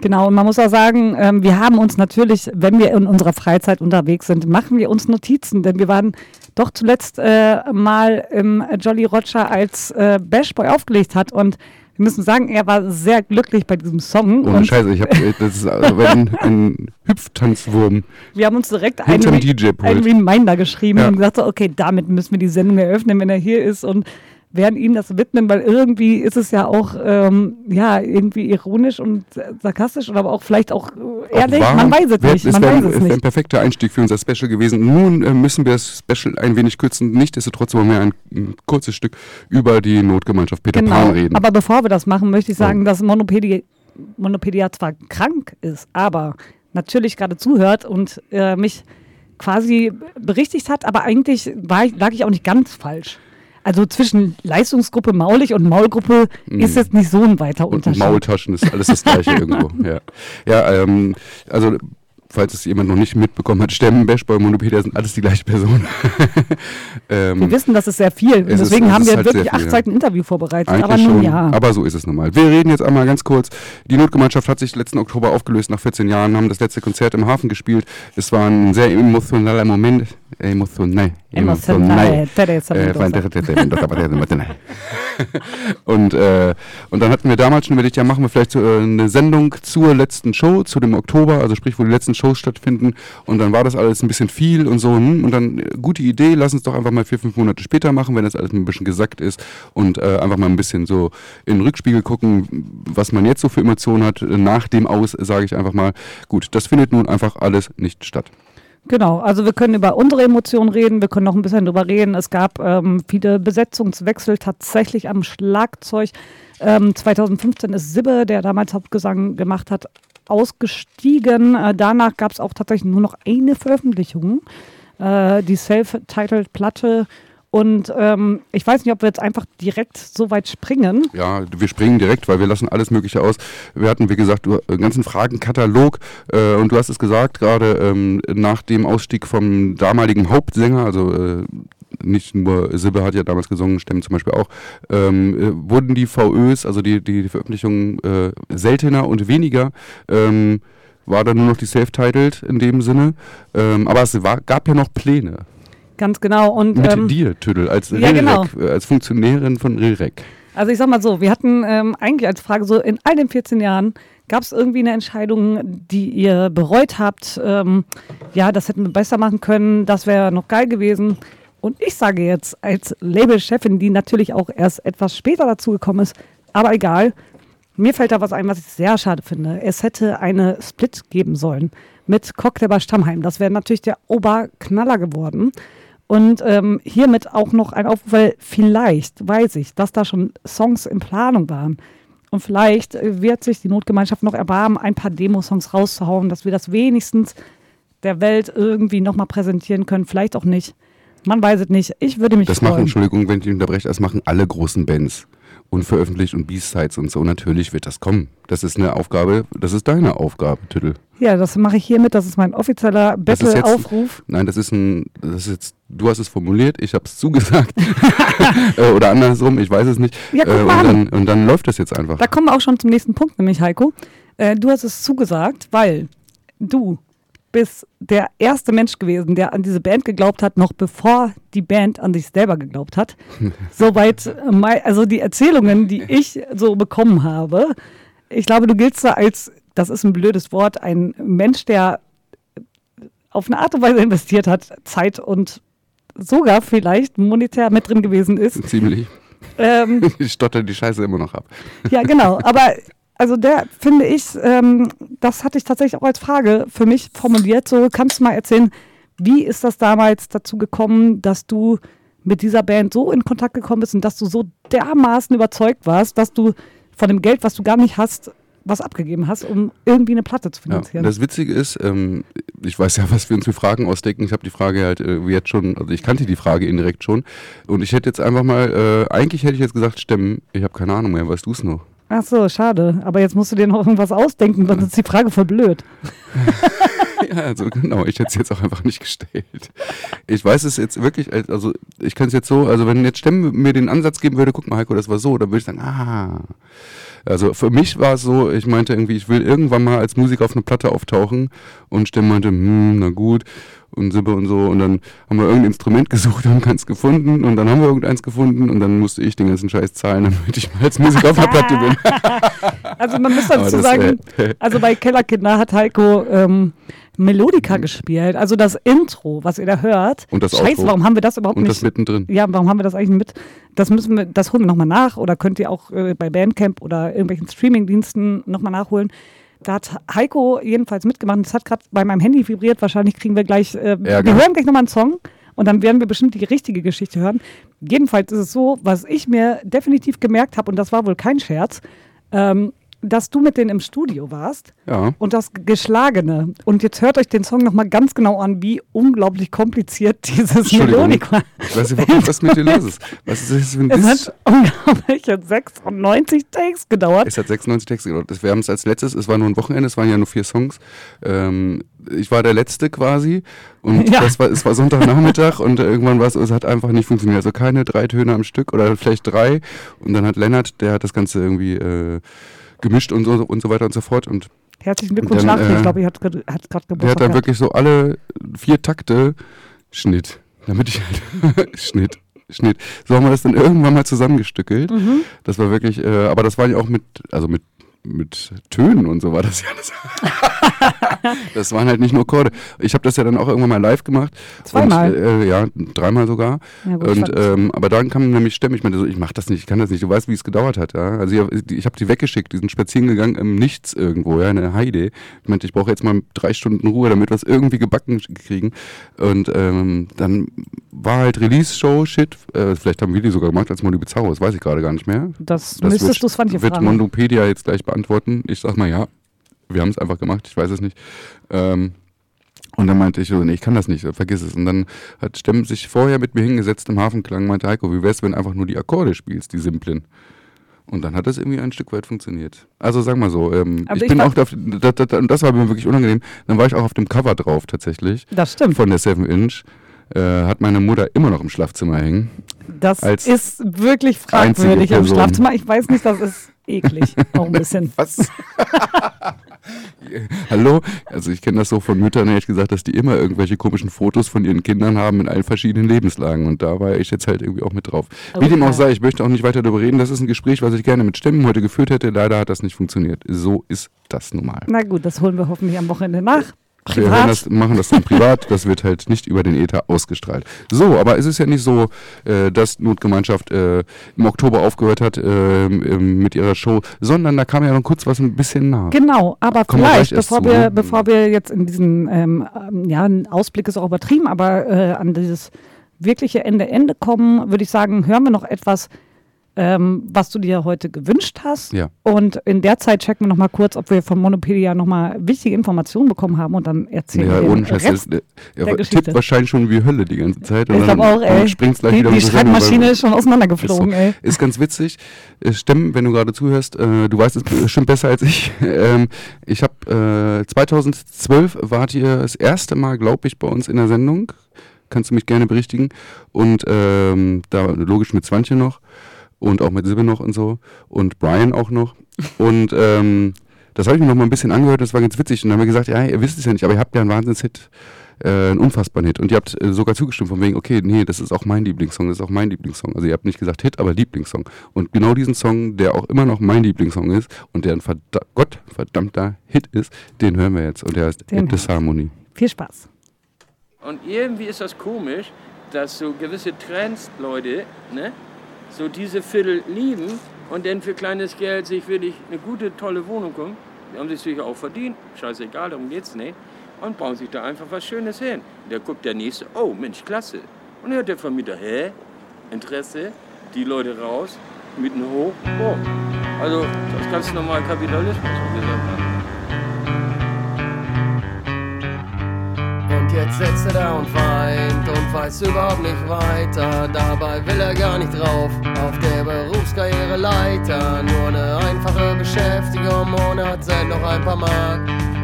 Speaker 2: Genau, und man muss auch sagen, ähm, wir haben uns natürlich, wenn wir in unserer Freizeit unterwegs sind, machen wir uns Notizen, denn wir waren doch zuletzt äh, mal im Jolly Roger, als äh, Bashboy aufgelegt hat und wir müssen sagen, er war sehr glücklich bei diesem Song.
Speaker 1: Ohne
Speaker 2: und
Speaker 1: Scheiße, ich hab, äh, das ist also ein, ein Hüpftanzwurm.
Speaker 2: wir haben uns direkt einen, einen Reminder geschrieben
Speaker 1: Ja.
Speaker 2: und gesagt, so, okay, damit müssen wir die Sendung eröffnen, wenn er hier ist und werden ihm das widmen, weil irgendwie ist es ja auch ähm, ja irgendwie ironisch und sarkastisch, aber auch vielleicht auch äh, ehrlich,
Speaker 1: Auch
Speaker 2: man weiß es nicht,
Speaker 1: Es
Speaker 2: man
Speaker 1: wäre
Speaker 2: weiß es
Speaker 1: wär ein perfekter Einstieg für unser Special gewesen. Nun äh, müssen wir das Special ein wenig kürzen. Nichtsdestotrotz wollen wir ein, ein kurzes Stück über die Notgemeinschaft Peter Pan reden.
Speaker 2: Genau. Aber bevor wir das machen, möchte ich sagen, dass Monopedia, Monopedia zwar krank ist, aber natürlich gerade zuhört und äh, mich quasi berichtigt hat, aber eigentlich war ich, lag ich auch nicht ganz falsch. Also zwischen Leistungsgruppe Maulig und Maulgruppe ist jetzt nicht so ein weiter
Speaker 1: Mhm. und
Speaker 2: Unterschied.
Speaker 1: Maultaschen ist alles das gleiche (laughs) irgendwo. Ja, ja ähm, also falls es jemand noch nicht mitbekommen hat, Stemmen, Bashboy, Monopedia sind alles die gleiche Person. (laughs) ähm,
Speaker 2: Wir wissen, das ist sehr viel. Und
Speaker 1: Es ist-
Speaker 2: deswegen
Speaker 1: es
Speaker 2: haben
Speaker 1: ist
Speaker 2: wir
Speaker 1: halt
Speaker 2: wirklich
Speaker 1: viel,
Speaker 2: acht. Seiten Interview vorbereitet.
Speaker 1: Eigentlich
Speaker 2: aber nun
Speaker 1: schon,
Speaker 2: ja.
Speaker 1: aber so ist es nun mal. Wir reden jetzt einmal ganz kurz. Die Notgemeinschaft hat sich letzten Oktober aufgelöst nach 14 Jahren, haben das letzte Konzert im Hafen gespielt. Es war ein sehr emotionaler Moment. Emotional.
Speaker 2: Emotional.
Speaker 1: Äh, und, äh, und dann hatten wir damals schon überlegt, ja, machen wir vielleicht so, äh, eine Sendung zur letzten Show, zu dem Oktober, also sprich, wo die letzten Shows stattfinden. Und dann war das alles ein bisschen viel und so. Hm, und dann, äh, gute Idee, lass uns doch einfach mal vier, fünf Monate später machen, wenn das alles ein bisschen gesackt ist. Und äh, einfach mal ein bisschen so in den Rückspiegel gucken, was man jetzt so für Emotionen hat. Nach dem Aus, sage ich einfach mal. Gut, das findet nun einfach alles nicht statt.
Speaker 2: Genau, also wir können über unsere Emotionen reden, wir können noch ein bisschen drüber reden. Es gab ähm, viele Besetzungswechsel tatsächlich am Schlagzeug. Ähm, 2015 ist Sibbe, der damals Hauptgesang gemacht hat, ausgestiegen. Äh, danach gab es auch tatsächlich nur noch eine Veröffentlichung, äh, die Self-Titled Platte. Und ähm, ich weiß nicht, ob wir jetzt einfach direkt so weit springen.
Speaker 1: Ja, wir springen direkt, weil wir lassen alles Mögliche aus. Wir hatten, wie gesagt, einen ganzen Fragenkatalog äh, und du hast es gesagt, gerade ähm, nach dem Ausstieg vom damaligen Hauptsänger, also äh, nicht nur Sibbe hat ja damals gesungen, Stemmen zum Beispiel auch, ähm, äh, wurden die VÖs, also die, die, die Veröffentlichungen, äh, seltener und weniger. Ähm, war dann nur noch die Self-Titled in dem Sinne. Ähm, aber es war, gab ja noch Pläne.
Speaker 2: Ganz genau. Und
Speaker 1: Mit
Speaker 2: ähm,
Speaker 1: dir, Tüdel, als
Speaker 2: ja, genau.
Speaker 1: als Funktionärin von Rilrek.
Speaker 2: Also ich sag mal so, wir hatten ähm, eigentlich als Frage so, in all den 14 Jahren gab es irgendwie eine Entscheidung, die ihr bereut habt, ähm, ja, das hätten wir besser machen können, das wäre noch geil gewesen. Und ich sage jetzt als Labelchefin, die natürlich auch erst etwas später dazugekommen ist, aber egal, mir fällt da was ein, was ich sehr schade finde. Es hätte eine Split geben sollen mit Cocktailbar Stammheim. Das wäre natürlich der Oberknaller geworden. Und ähm, hiermit auch noch ein Aufruf, weil vielleicht weiß ich, dass da schon Songs in Planung waren. Und vielleicht äh, wird sich die Notgemeinschaft noch erbarmen, ein paar Demo-Songs rauszuhauen, dass wir das wenigstens der Welt irgendwie nochmal präsentieren können. Vielleicht auch nicht. Man weiß es nicht. Ich würde mich
Speaker 1: Das machen,
Speaker 2: freuen.
Speaker 1: Entschuldigung, wenn ich unterbreche, das machen alle großen Bands. Unveröffentlicht und B-Sides und so. Natürlich wird das kommen. Das ist eine Aufgabe, das ist deine Aufgabe, Tüdel.
Speaker 2: Ja, das mache ich hiermit. Das ist mein offizieller Battle-Aufruf.
Speaker 1: Nein, das ist ein, das ist jetzt, du hast es formuliert, ich habe es zugesagt. (laughs) Äh, Oder andersrum, ich weiß es nicht.
Speaker 2: Ja, guck
Speaker 1: Äh,
Speaker 2: mal
Speaker 1: und,
Speaker 2: an.
Speaker 1: dann, und dann läuft das jetzt einfach.
Speaker 2: Da kommen wir auch schon zum nächsten Punkt, nämlich Heiko. Äh, du hast es zugesagt, weil du bist der erste Mensch gewesen, der an diese Band geglaubt hat, noch bevor die Band an sich selber geglaubt hat. (laughs) Soweit, äh, also die Erzählungen, die ich so bekommen habe. Ich glaube, du giltst da als, das ist ein blödes Wort, ein Mensch, der auf eine Art und Weise investiert hat, Zeit und sogar vielleicht monetär mit drin gewesen ist.
Speaker 1: Ziemlich.
Speaker 2: Ähm, (laughs)
Speaker 1: Ich stotter die Scheiße immer noch ab.
Speaker 2: ja, genau. Aber (laughs) also der finde ich, ähm, das hatte ich tatsächlich auch als Frage für mich formuliert. So, kannst du mal erzählen, wie ist das damals dazu gekommen, dass du mit dieser Band so in Kontakt gekommen bist und dass du so dermaßen überzeugt warst, dass du von dem Geld, was du gar nicht hast, was abgegeben hast, um irgendwie eine Platte zu
Speaker 1: Ja.
Speaker 2: finanzieren.
Speaker 1: Das Witzige ist, ähm, ich weiß ja, was wir uns für Fragen ausdenken. Ich habe die Frage halt äh, jetzt schon, also ich kannte die Frage indirekt schon. Und ich hätte jetzt einfach mal, äh, eigentlich hätte ich jetzt gesagt, stemmen. Ich habe keine Ahnung mehr, weißt du es noch?
Speaker 2: Ach so, schade. Aber jetzt musst du dir noch irgendwas ausdenken, sonst ist die Frage voll blöd. (laughs)
Speaker 1: Ja, also genau, ich hätte es jetzt auch einfach nicht gestellt. Ich weiß es jetzt wirklich, also ich kann es jetzt so, also wenn jetzt Stemmen mir den Ansatz geben würde, guck mal Heiko, das war so, dann würde ich sagen, ah. Also für mich war es so, ich meinte irgendwie, ich will irgendwann mal als Musiker auf eine Platte auftauchen. Und Stemmen meinte, hm, na gut. Und Sippe und so. Und dann haben wir irgendein Instrument gesucht, (laughs) haben keins gefunden. Und dann haben wir irgendeins gefunden. Und dann musste ich den ganzen Scheiß zahlen, (laughs) damit ich mal als Musiker auf einer (laughs) Platte bin.
Speaker 2: Also man muss dazu sagen, also bei Kellerkinder hat Heiko ähm, Melodika gespielt. Also das Intro, was ihr da hört.
Speaker 1: Und das
Speaker 2: Scheiße,
Speaker 1: Outro.
Speaker 2: warum haben wir das überhaupt
Speaker 1: Und
Speaker 2: nicht?
Speaker 1: das mittendrin.
Speaker 2: Ja, warum haben wir das eigentlich mit? Das müssen wir, das holen wir nochmal nach oder könnt ihr auch äh, bei Bandcamp oder irgendwelchen Streamingdiensten nochmal nachholen. Da hat Heiko jedenfalls mitgemacht. Das hat gerade bei meinem Handy vibriert. Wahrscheinlich kriegen wir gleich, äh, wir hören gleich nochmal einen Song und dann werden wir bestimmt die richtige Geschichte hören. Jedenfalls ist es so, was ich mir definitiv gemerkt habe, und das war wohl kein Scherz, ähm, dass du mit denen im Studio warst
Speaker 1: Ja.
Speaker 2: und das Geschlagene. Und jetzt hört euch den Song nochmal ganz genau an, wie unglaublich kompliziert (laughs) dieses
Speaker 1: Entschuldigung.
Speaker 2: Melodika
Speaker 1: Ich weiß nicht, was mit dir los ist. Was ist das für ein
Speaker 2: es hat unglaubliche 96 Takes gedauert.
Speaker 1: Es hat 96 Texte gedauert. Das- Wir haben es als letztes, es war nur ein Wochenende, es waren ja nur vier Songs. Ähm, ich war der Letzte quasi und (laughs)
Speaker 2: Ja.
Speaker 1: das war, es war Sonntagnachmittag und irgendwann war es, es hat einfach nicht funktioniert. Also keine drei Töne am Stück oder vielleicht drei. Und dann hat Lennart, der hat das Ganze irgendwie äh, gemischt und so und so weiter und so fort. Und
Speaker 2: Herzlichen Glückwunsch
Speaker 1: Dann, äh,
Speaker 2: ich glaube, ich hat gerade hat
Speaker 1: der hat
Speaker 2: Geburtstag.
Speaker 1: dann wirklich so alle vier Takte Schnitt. Damit ich halt (laughs) Schnitt. Schnitt. So haben wir das dann irgendwann mal zusammengestückelt.
Speaker 2: Mhm.
Speaker 1: Das war wirklich, äh, aber das war ja auch mit, also mit, mit Tönen und so war das ja alles. (laughs) das waren halt nicht nur Chorde. Ich habe das ja dann auch irgendwann mal live gemacht.
Speaker 2: Zweimal.
Speaker 1: Und, äh, ja, dreimal sogar.
Speaker 2: Ja, gut,
Speaker 1: und, ähm, aber dann kam nämlich Stemm, ich meinte so, ich mach das nicht, ich kann das nicht. Du weißt, wie es gedauert hat. Ja? Also ich, ich habe die weggeschickt, die sind spazieren gegangen im Nichts irgendwo, ja, in der Heide. Ich meinte, ich brauche jetzt mal drei Stunden Ruhe, damit wir es irgendwie gebacken kriegen. Und ähm, dann war halt Release-Show, Shit. Äh, vielleicht haben wir die sogar gemacht als Mondo Bizarro, das weiß ich gerade gar nicht mehr.
Speaker 2: Das, müsstest du es von dir
Speaker 1: wird. Mondopedia jetzt gleich beantworten. Ich sag mal ja. Wir haben es einfach gemacht, ich weiß es nicht. Ähm, Und dann meinte ich so, nee, ich kann das nicht, vergiss es. Und dann hat Stemm sich vorher mit mir hingesetzt im Hafenklang, meinte Heiko, wie wär's, wenn du einfach nur die Akkorde spielst, die simplen. Und dann hat das irgendwie ein Stück weit funktioniert. Also sag mal so, ähm, ich,
Speaker 2: ich
Speaker 1: bin auch, auf, das, das, und das war mir wirklich unangenehm, dann war ich auch auf dem Cover drauf tatsächlich.
Speaker 2: Das stimmt.
Speaker 1: Von der 7 Inch. Äh, hat meine Mutter immer noch im Schlafzimmer hängen.
Speaker 2: Das ist wirklich fragwürdig im. Schlafzimmer. Ich weiß nicht, das ist eklig. Auch ein bisschen. (laughs)
Speaker 1: Was? (laughs) Hallo? Also ich kenne das so von Müttern, ehrlich gesagt, dass die immer irgendwelche komischen Fotos von ihren Kindern haben in allen verschiedenen Lebenslagen. Und da war ich jetzt halt irgendwie auch mit drauf. Wie dem auch sei, ich möchte auch nicht weiter darüber reden. Das ist ein Gespräch, was ich gerne mit Stimmen heute geführt hätte. Leider hat das nicht funktioniert. So ist das nun mal.
Speaker 2: Na gut, das holen wir hoffentlich am Wochenende nach.
Speaker 1: Wir
Speaker 2: Privat.
Speaker 1: das, machen das dann privat, das wird halt nicht über den Ether ausgestrahlt. So, aber es ist ja nicht so, äh, dass Notgemeinschaft äh, im Oktober aufgehört hat ähm, mit ihrer Show, sondern da kam ja noch kurz was ein bisschen nach.
Speaker 2: Genau, aber
Speaker 1: wir
Speaker 2: vielleicht, bevor
Speaker 1: zu,
Speaker 2: wir,
Speaker 1: ne?
Speaker 2: bevor wir jetzt in diesen, ähm, ähm, ja, Ausblick ist auch übertrieben, aber äh, an dieses wirkliche Ende-Ende kommen, würde ich sagen, hören wir noch etwas, ähm, was du dir heute gewünscht hast.
Speaker 1: Ja.
Speaker 2: Und in der Zeit checken wir noch mal kurz, ob wir von Monopedia noch mal wichtige Informationen bekommen haben und dann erzählen
Speaker 1: Ja,
Speaker 2: wir
Speaker 1: ohne Scheiß,
Speaker 2: Rest.
Speaker 1: der,
Speaker 2: der
Speaker 1: er
Speaker 2: Geschichte.
Speaker 1: tippt wahrscheinlich schon wie Hölle die ganze Zeit.
Speaker 2: Ich glaube auch, ey.
Speaker 1: dann springt's gleich
Speaker 2: Die,
Speaker 1: wieder
Speaker 2: die Schreibmaschine ist schon auseinandergeflogen,
Speaker 1: ist, so.
Speaker 2: ey.
Speaker 1: ist ganz witzig. Äh, Stimmen, wenn du gerade zuhörst, äh, du weißt es bestimmt besser als ich. (laughs) Ähm, ich habe äh, 2012 wart ihr das erste Mal, glaube ich, bei uns in der Sendung. Kannst du mich gerne berichtigen. Und ähm, da logisch mit Swantje noch und auch mit Sibbe noch und so und Brian auch noch. Und ähm, das habe ich mir noch mal ein bisschen angehört, das war ganz witzig. Und dann haben wir gesagt, ja, ihr wisst es ja nicht, aber ihr habt ja einen Wahnsinnshit, äh, einen unfassbaren Hit. Und ihr habt äh, sogar zugestimmt von wegen, okay, nee, das ist auch mein Lieblingssong, das ist auch mein Lieblingssong. Also ihr habt nicht gesagt Hit, aber Lieblingssong. Und genau diesen Song, der auch immer noch mein Lieblingssong ist und der ein verda Gott verdammter Hit ist, den hören wir jetzt. Und der heißt
Speaker 2: Den
Speaker 1: Hit Disharmony.
Speaker 2: Viel Spaß.
Speaker 5: Und irgendwie ist das komisch, dass so gewisse Trends-Leute, ne, so diese Viertel lieben und dann für kleines Geld sich wirklich eine gute, tolle Wohnung kommen. Die haben sich sicher auch verdient, scheißegal, darum geht's nicht. Und bauen sich da einfach was Schönes hin. Da guckt der Nächste, oh Mensch, klasse. Und dann hört der Vermieter, hä? Interesse? Die Leute raus, Mieten hoch, oh. Also, das ist ganz normal Kapitalismus, wie gesagt
Speaker 6: jetzt sitzt er da und weint und weiß überhaupt nicht weiter. Dabei will er gar nicht drauf auf der Berufskarriereleiter. Nur eine einfache Beschäftigung, Monat sind noch ein paar Mark,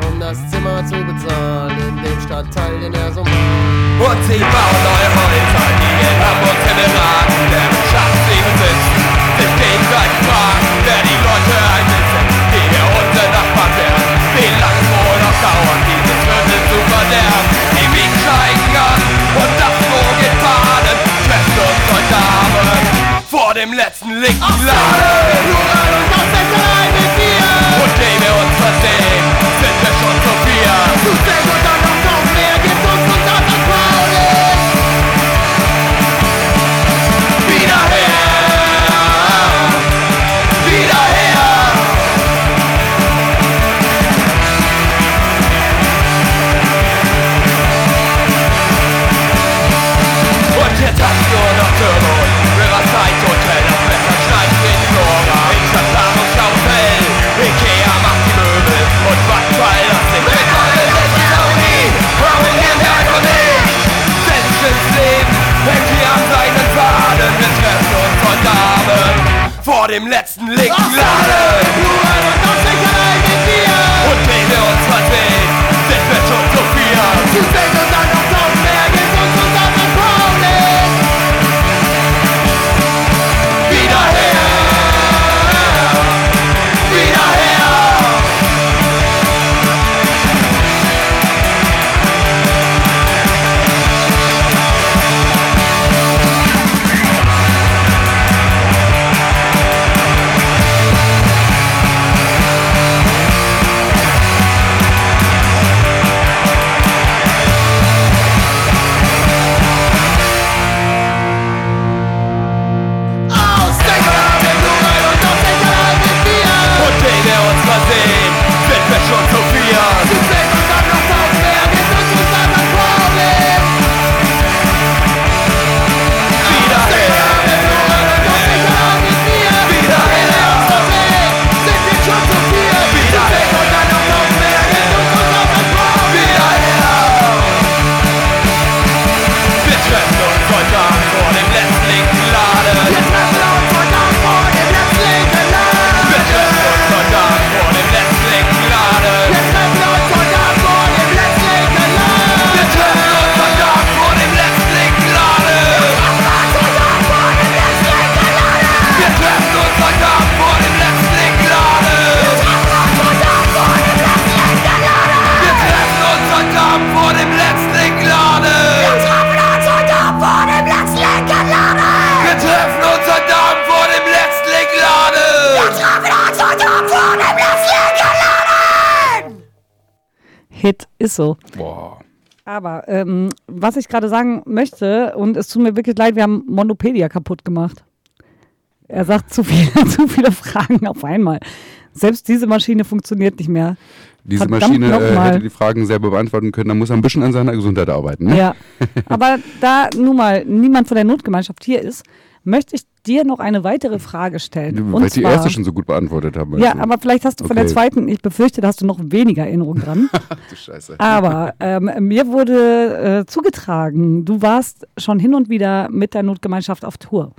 Speaker 6: um das Zimmer zu bezahlen in dem Stadtteil, den er so mag.
Speaker 4: Und sie bauen neue Häuser, die in Hamburg Himmelrad, der im Schattenleben sitzt, sich gegenseitig fragen, wer die Leute sind, die hier unsere Nachbarn wären. Wie lange wohl noch dauert, vor dem letzten linken Laden. Und ehe wir uns versehen, sind wir schon zu vier. Dem letzten linken Laden.
Speaker 2: Ist so.
Speaker 1: Boah.
Speaker 2: Aber ähm, was ich gerade sagen möchte, und es tut mir wirklich leid, wir haben Monopedia kaputt gemacht. Er sagt zu, viel, (laughs) zu viele Fragen auf einmal. Selbst diese Maschine funktioniert nicht mehr.
Speaker 1: Diese
Speaker 2: Verdammt
Speaker 1: Maschine äh, hätte die Fragen selber beantworten können. Da muss er ein bisschen an seiner Gesundheit arbeiten. Ne?
Speaker 2: Ja. (laughs) Aber da nun mal niemand von der Notgemeinschaft hier ist, möchte ich dir noch eine weitere Frage stellen.
Speaker 1: Weil ich die erste schon so gut beantwortet habe.
Speaker 2: Ja, aber vielleicht hast du von der zweiten, ich befürchte, da hast du noch weniger Erinnerung dran. (laughs)
Speaker 1: Du Scheiße.
Speaker 2: Aber ähm, mir wurde äh, zugetragen, du warst schon hin und wieder mit der Notgemeinschaft auf Tour.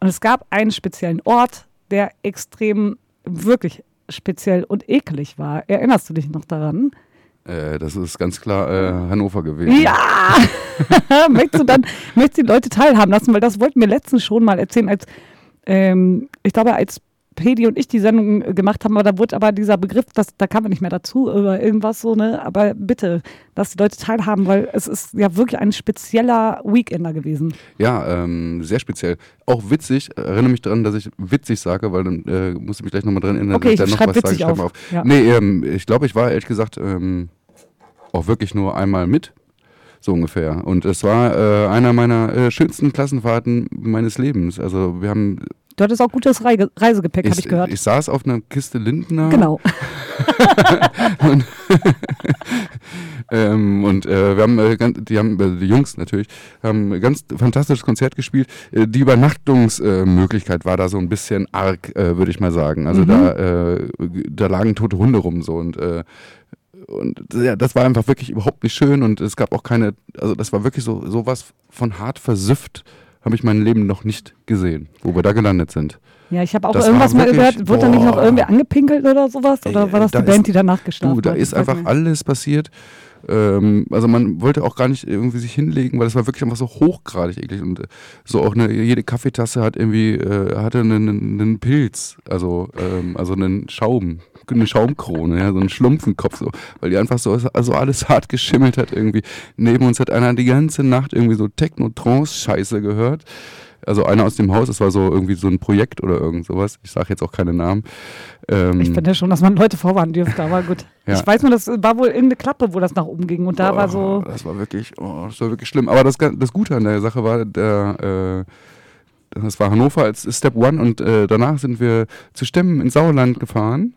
Speaker 2: Und es gab einen speziellen Ort, der extrem, wirklich speziell und eklig war. Erinnerst du dich noch daran?
Speaker 1: Äh, das ist ganz klar äh, Hannover gewesen.
Speaker 2: Ja! (laughs) möchtest du dann, möchtest die Leute teilhaben lassen? Weil das wollten wir letztens schon mal erzählen, als, ähm, ich glaube, als Pedi und ich die Sendung äh, gemacht haben, aber da wurde aber dieser Begriff, das, da kamen wir nicht mehr dazu oder irgendwas so, ne? Aber bitte, dass die Leute teilhaben, weil es ist ja wirklich ein spezieller Weekender gewesen.
Speaker 1: Ja, ähm, sehr speziell. Auch witzig. Erinnere mich daran, dass ich witzig sage, weil dann äh, muss ich mich gleich nochmal dran erinnern,
Speaker 2: Okay,
Speaker 1: dass ich
Speaker 2: ich
Speaker 1: da noch was sage. Schreib mal
Speaker 2: auf. Ja.
Speaker 1: Nee, ähm, ich glaube, ich war ehrlich gesagt ähm, auch wirklich nur einmal mit. So ungefähr. Und es war äh, einer meiner äh, schönsten Klassenfahrten meines Lebens. Also wir haben.
Speaker 2: Du hattest auch gutes Reige Reisegepäck, habe ich gehört.
Speaker 1: Ich saß auf einer Kiste Lindner.
Speaker 2: genau. (laughs)
Speaker 1: und (laughs) ähm, und äh, wir haben, äh, ganz, die haben, äh, die Jungs natürlich, haben ein ganz fantastisches Konzert gespielt. Äh, die Übernachtungsmöglichkeit Möglichkeit war da so ein bisschen arg, äh, würde ich mal sagen. Also
Speaker 2: Mhm.
Speaker 1: da, äh, da lagen tote Hunde rum so und und ja, das war einfach wirklich überhaupt nicht schön und es gab auch keine, also das war wirklich so sowas von hart versüfft, habe ich mein Leben noch nicht gesehen, wo wir da gelandet sind.
Speaker 2: Ja, ich habe auch
Speaker 1: Das
Speaker 2: irgendwas
Speaker 1: war
Speaker 2: mal
Speaker 1: wirklich-
Speaker 2: gehört. Wurde da nicht noch irgendwie angepinkelt oder sowas? Oder war das
Speaker 1: da
Speaker 2: die Band,
Speaker 1: ist-
Speaker 2: die danach geschlafen
Speaker 1: Du, da
Speaker 2: hat?
Speaker 1: ist einfach
Speaker 2: nicht.
Speaker 1: alles passiert. Ähm, also man wollte auch gar nicht irgendwie sich hinlegen, weil es war wirklich einfach so hochgradig eklig und äh, so auch eine, jede Kaffeetasse hat irgendwie äh, hatte einen, einen Pilz, also ähm, also einen Schaum, eine Schaumkrone, ja, so einen Schlumpfenkopf, so, weil die einfach so also alles hart geschimmelt hat irgendwie. Neben uns hat einer die ganze Nacht irgendwie so Techno-Trance-Scheiße gehört. Also einer aus dem Haus, das war so irgendwie so ein Projekt oder irgend sowas. Ich sage jetzt auch keine Namen. Ähm,
Speaker 2: Ich finde ja schon, dass man Leute vorwarnen dürfte, aber gut. (laughs)
Speaker 1: Ja.
Speaker 2: Ich weiß nur, das war wohl in eine Klappe, wo das nach oben ging. Und da war so.
Speaker 1: Oh, Das war wirklich, oh, das war wirklich schlimm. Aber das, das Gute an der Sache war, der, äh, das war Hannover als Step One und äh, danach sind wir zu Stemmen ins Sauerland gefahren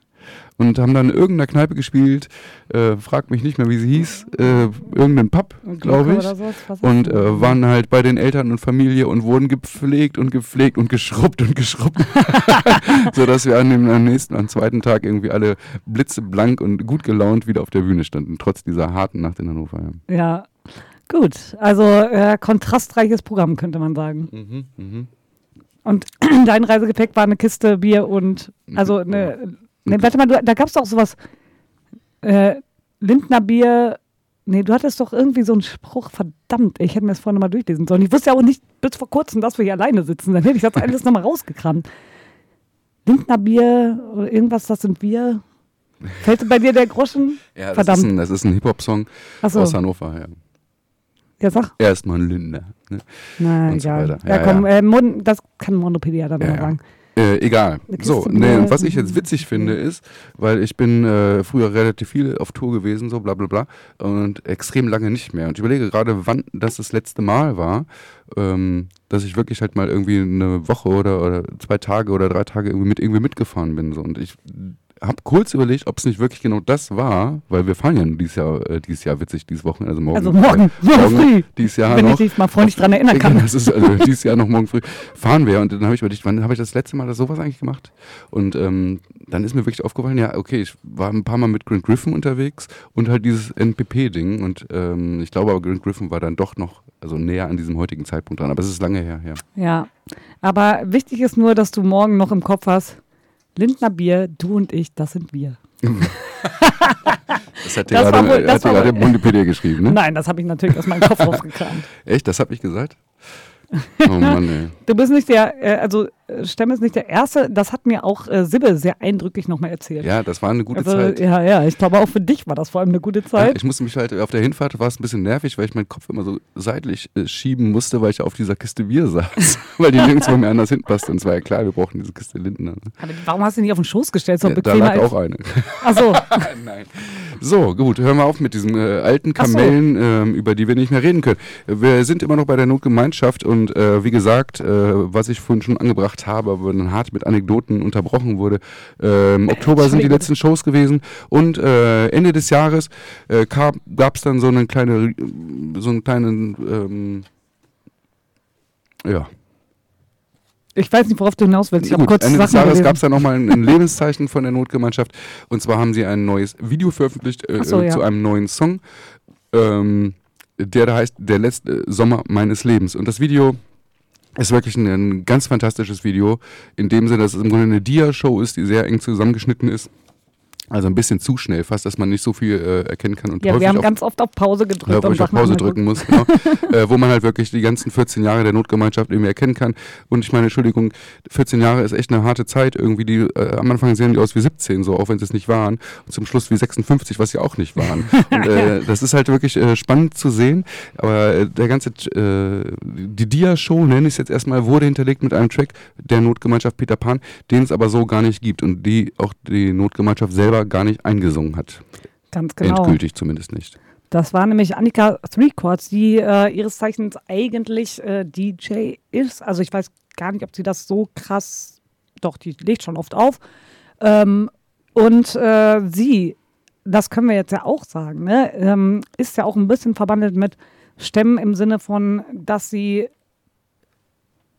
Speaker 1: und haben dann in irgendeiner Kneipe gespielt, äh, frag mich nicht mehr, wie sie hieß, äh, irgendeinen Pub, glaube ich.
Speaker 2: ist
Speaker 1: Und äh, waren halt bei den Eltern und Familie und wurden gepflegt und gepflegt und geschrubbt und geschrubbt. (laughs) Sodass wir an dem am nächsten, am zweiten Tag irgendwie alle blitzeblank und gut gelaunt wieder auf der Bühne standen, trotz dieser harten Nacht in Hannover. Ja.
Speaker 2: Ja. Gut. Also äh, kontrastreiches Programm, könnte man sagen.
Speaker 1: Mhm, mhm.
Speaker 2: Und (clears throat) dein Reisegepäck war eine Kiste Bier und. Also eine. Ne, warte mal, du, da gab es doch sowas. Äh, Lindner Bier. Nee, du hattest doch irgendwie so einen Spruch, verdammt, ich hätte mir das vorhin mal durchlesen sollen. Ich wusste ja auch nicht bis vor kurzem, dass wir hier alleine sitzen. Dann hätte ich das (laughs) alles nochmal rausgekramt. Lindner Bier oder irgendwas, das sind wir. Fällt bei dir der Groschen? (laughs)
Speaker 1: Ja, das
Speaker 2: Verdammt.
Speaker 1: ist ein, das ist ein Hip-Hop-Song
Speaker 2: so.
Speaker 1: aus Hannover. Ja.
Speaker 2: Ja, sag.
Speaker 1: Er ist mal ein Lindner. Ne?
Speaker 2: Na,
Speaker 1: Und so
Speaker 2: egal.
Speaker 1: weiter.
Speaker 2: ja,
Speaker 1: Ja,
Speaker 2: komm,
Speaker 1: ja.
Speaker 2: Äh, das kann Monopedia dann
Speaker 1: Ja,
Speaker 2: mal sagen.
Speaker 1: Äh, egal. So, nee, was ich jetzt witzig finde, ist, weil ich bin äh, früher relativ viel auf Tour gewesen, so bla bla bla, und extrem lange nicht mehr. Und ich überlege gerade, wann das das letzte Mal war, ähm, dass ich wirklich halt mal irgendwie eine Woche oder, oder zwei Tage oder drei Tage irgendwie mit irgendwie mitgefahren bin. So. Und ich habe kurz überlegt, ob es nicht wirklich genau das war, weil wir fahren ja dieses Jahr, äh, dieses Jahr witzig, dieses Wochenende, also morgen.
Speaker 2: Also morgen,
Speaker 1: äh,
Speaker 2: morgen früh.
Speaker 1: Dieses Jahr
Speaker 2: Wenn ich
Speaker 1: noch.
Speaker 2: dich mal freundlich dran erinnern kann.
Speaker 1: Das ist also (laughs) dieses Jahr noch morgen früh. Fahren wir und dann habe ich überlegt, wann habe ich das letzte Mal das sowas eigentlich gemacht? Und ähm, dann ist mir wirklich aufgefallen, ja, okay, ich war ein paar Mal mit Grant Griffin unterwegs und halt dieses NPP-Ding und ähm, ich glaube aber Grant Griffin war dann doch noch also näher an diesem heutigen Zeitpunkt dran, aber es ist lange her, ja.
Speaker 2: Ja, aber wichtig ist nur, dass du morgen noch im Kopf hast, Lindner Bier, du und ich, das sind wir.
Speaker 1: Das hat (laughs) dir
Speaker 2: Das
Speaker 1: gerade,
Speaker 2: wohl-
Speaker 1: hat dir
Speaker 2: war
Speaker 1: gerade
Speaker 2: wohl-
Speaker 1: Wikipedia geschrieben, ne?
Speaker 2: Nein, das habe ich natürlich aus meinem Kopf (laughs) rausgekramt.
Speaker 1: Echt, das habe ich gesagt? (laughs) Oh Mann, ey.
Speaker 2: Du bist nicht der, äh, also äh, Stemm ist nicht der Erste, das hat mir auch äh, Sibbe sehr eindrücklich nochmal erzählt.
Speaker 1: Ja, das war eine gute
Speaker 2: also,
Speaker 1: Zeit.
Speaker 2: Ja, ja, ich glaube auch für dich war das vor allem eine gute
Speaker 1: Ja,
Speaker 2: Zeit.
Speaker 1: ich musste mich halt, auf der Hinfahrt war es ein bisschen nervig, weil ich meinen Kopf immer so seitlich äh, schieben musste, weil ich auf dieser Kiste Bier saß. (laughs) weil die nirgendwo mehr anders hinpasste. Und es war ja klar, wir brauchen diese Kiste Lindner. Ne?
Speaker 2: Aber warum hast du die nicht auf den Schoß gestellt? So
Speaker 1: Ja, da lag auch eine.
Speaker 2: Ach so. (laughs)
Speaker 1: Nein. So, gut, hören wir auf mit diesen äh, alten
Speaker 2: Ach so.
Speaker 1: Kamellen, ähm, über die wir nicht mehr reden können. Wir sind immer noch bei der Notgemeinschaft und äh, wie gesagt, äh, was ich vorhin schon angebracht habe, aber dann hart mit Anekdoten unterbrochen wurde. Äh, Im Oktober sind die letzten Shows gewesen und äh, Ende des Jahres äh, gab es dann so eine kleine, so einen kleinen, ähm, ja,
Speaker 2: Ich weiß nicht, worauf du hinaus willst. Ich
Speaker 1: Gut,
Speaker 2: kurz
Speaker 1: Ende des Jahres gab es dann nochmal ein, ein Lebenszeichen von der Notgemeinschaft. Und zwar haben sie ein neues Video veröffentlicht äh,
Speaker 2: so,
Speaker 1: äh,
Speaker 2: ja.
Speaker 1: zu einem neuen Song, ähm, der da heißt Der letzte Sommer meines Lebens. Und das Video ist wirklich ein, ein ganz fantastisches Video. In dem Sinne, dass es im Grunde eine Dia-Show ist, die sehr eng zusammengeschnitten ist. Also ein bisschen zu schnell, fast, dass man nicht so viel äh, erkennen kann. Und
Speaker 2: Ja, wir haben
Speaker 1: auf
Speaker 2: ganz oft auf Pause gedrückt.
Speaker 1: ja, wo ich auf Pause drücken muss, genau. (laughs) äh, wo man halt wirklich die ganzen 14 Jahre der Notgemeinschaft irgendwie erkennen kann. Und ich meine, Entschuldigung, 14 Jahre ist echt eine harte Zeit. Irgendwie die, äh, am Anfang sehen die aus wie 17, so, auch wenn sie es nicht waren. Und zum Schluss wie 56, was sie auch nicht waren. (laughs) Und äh, das ist halt wirklich äh, spannend zu sehen. Aber äh, der ganze, die Dia-Show, nenne ich es jetzt erstmal, wurde hinterlegt mit einem Track der Notgemeinschaft Peter Pan, den es aber so gar nicht gibt und die auch die Notgemeinschaft selber gar nicht eingesungen hat.
Speaker 2: Ganz genau.
Speaker 1: Endgültig zumindest nicht.
Speaker 2: Das war nämlich Annika Three Chords, die äh, ihres Zeichens eigentlich äh, DJ ist. Also ich weiß gar nicht, ob sie das so krass, doch, die legt schon oft auf. Ähm, und äh, sie, das können wir jetzt ja auch sagen, ne, ähm, ist ja auch ein bisschen verbandelt mit Stämmen im Sinne von, dass sie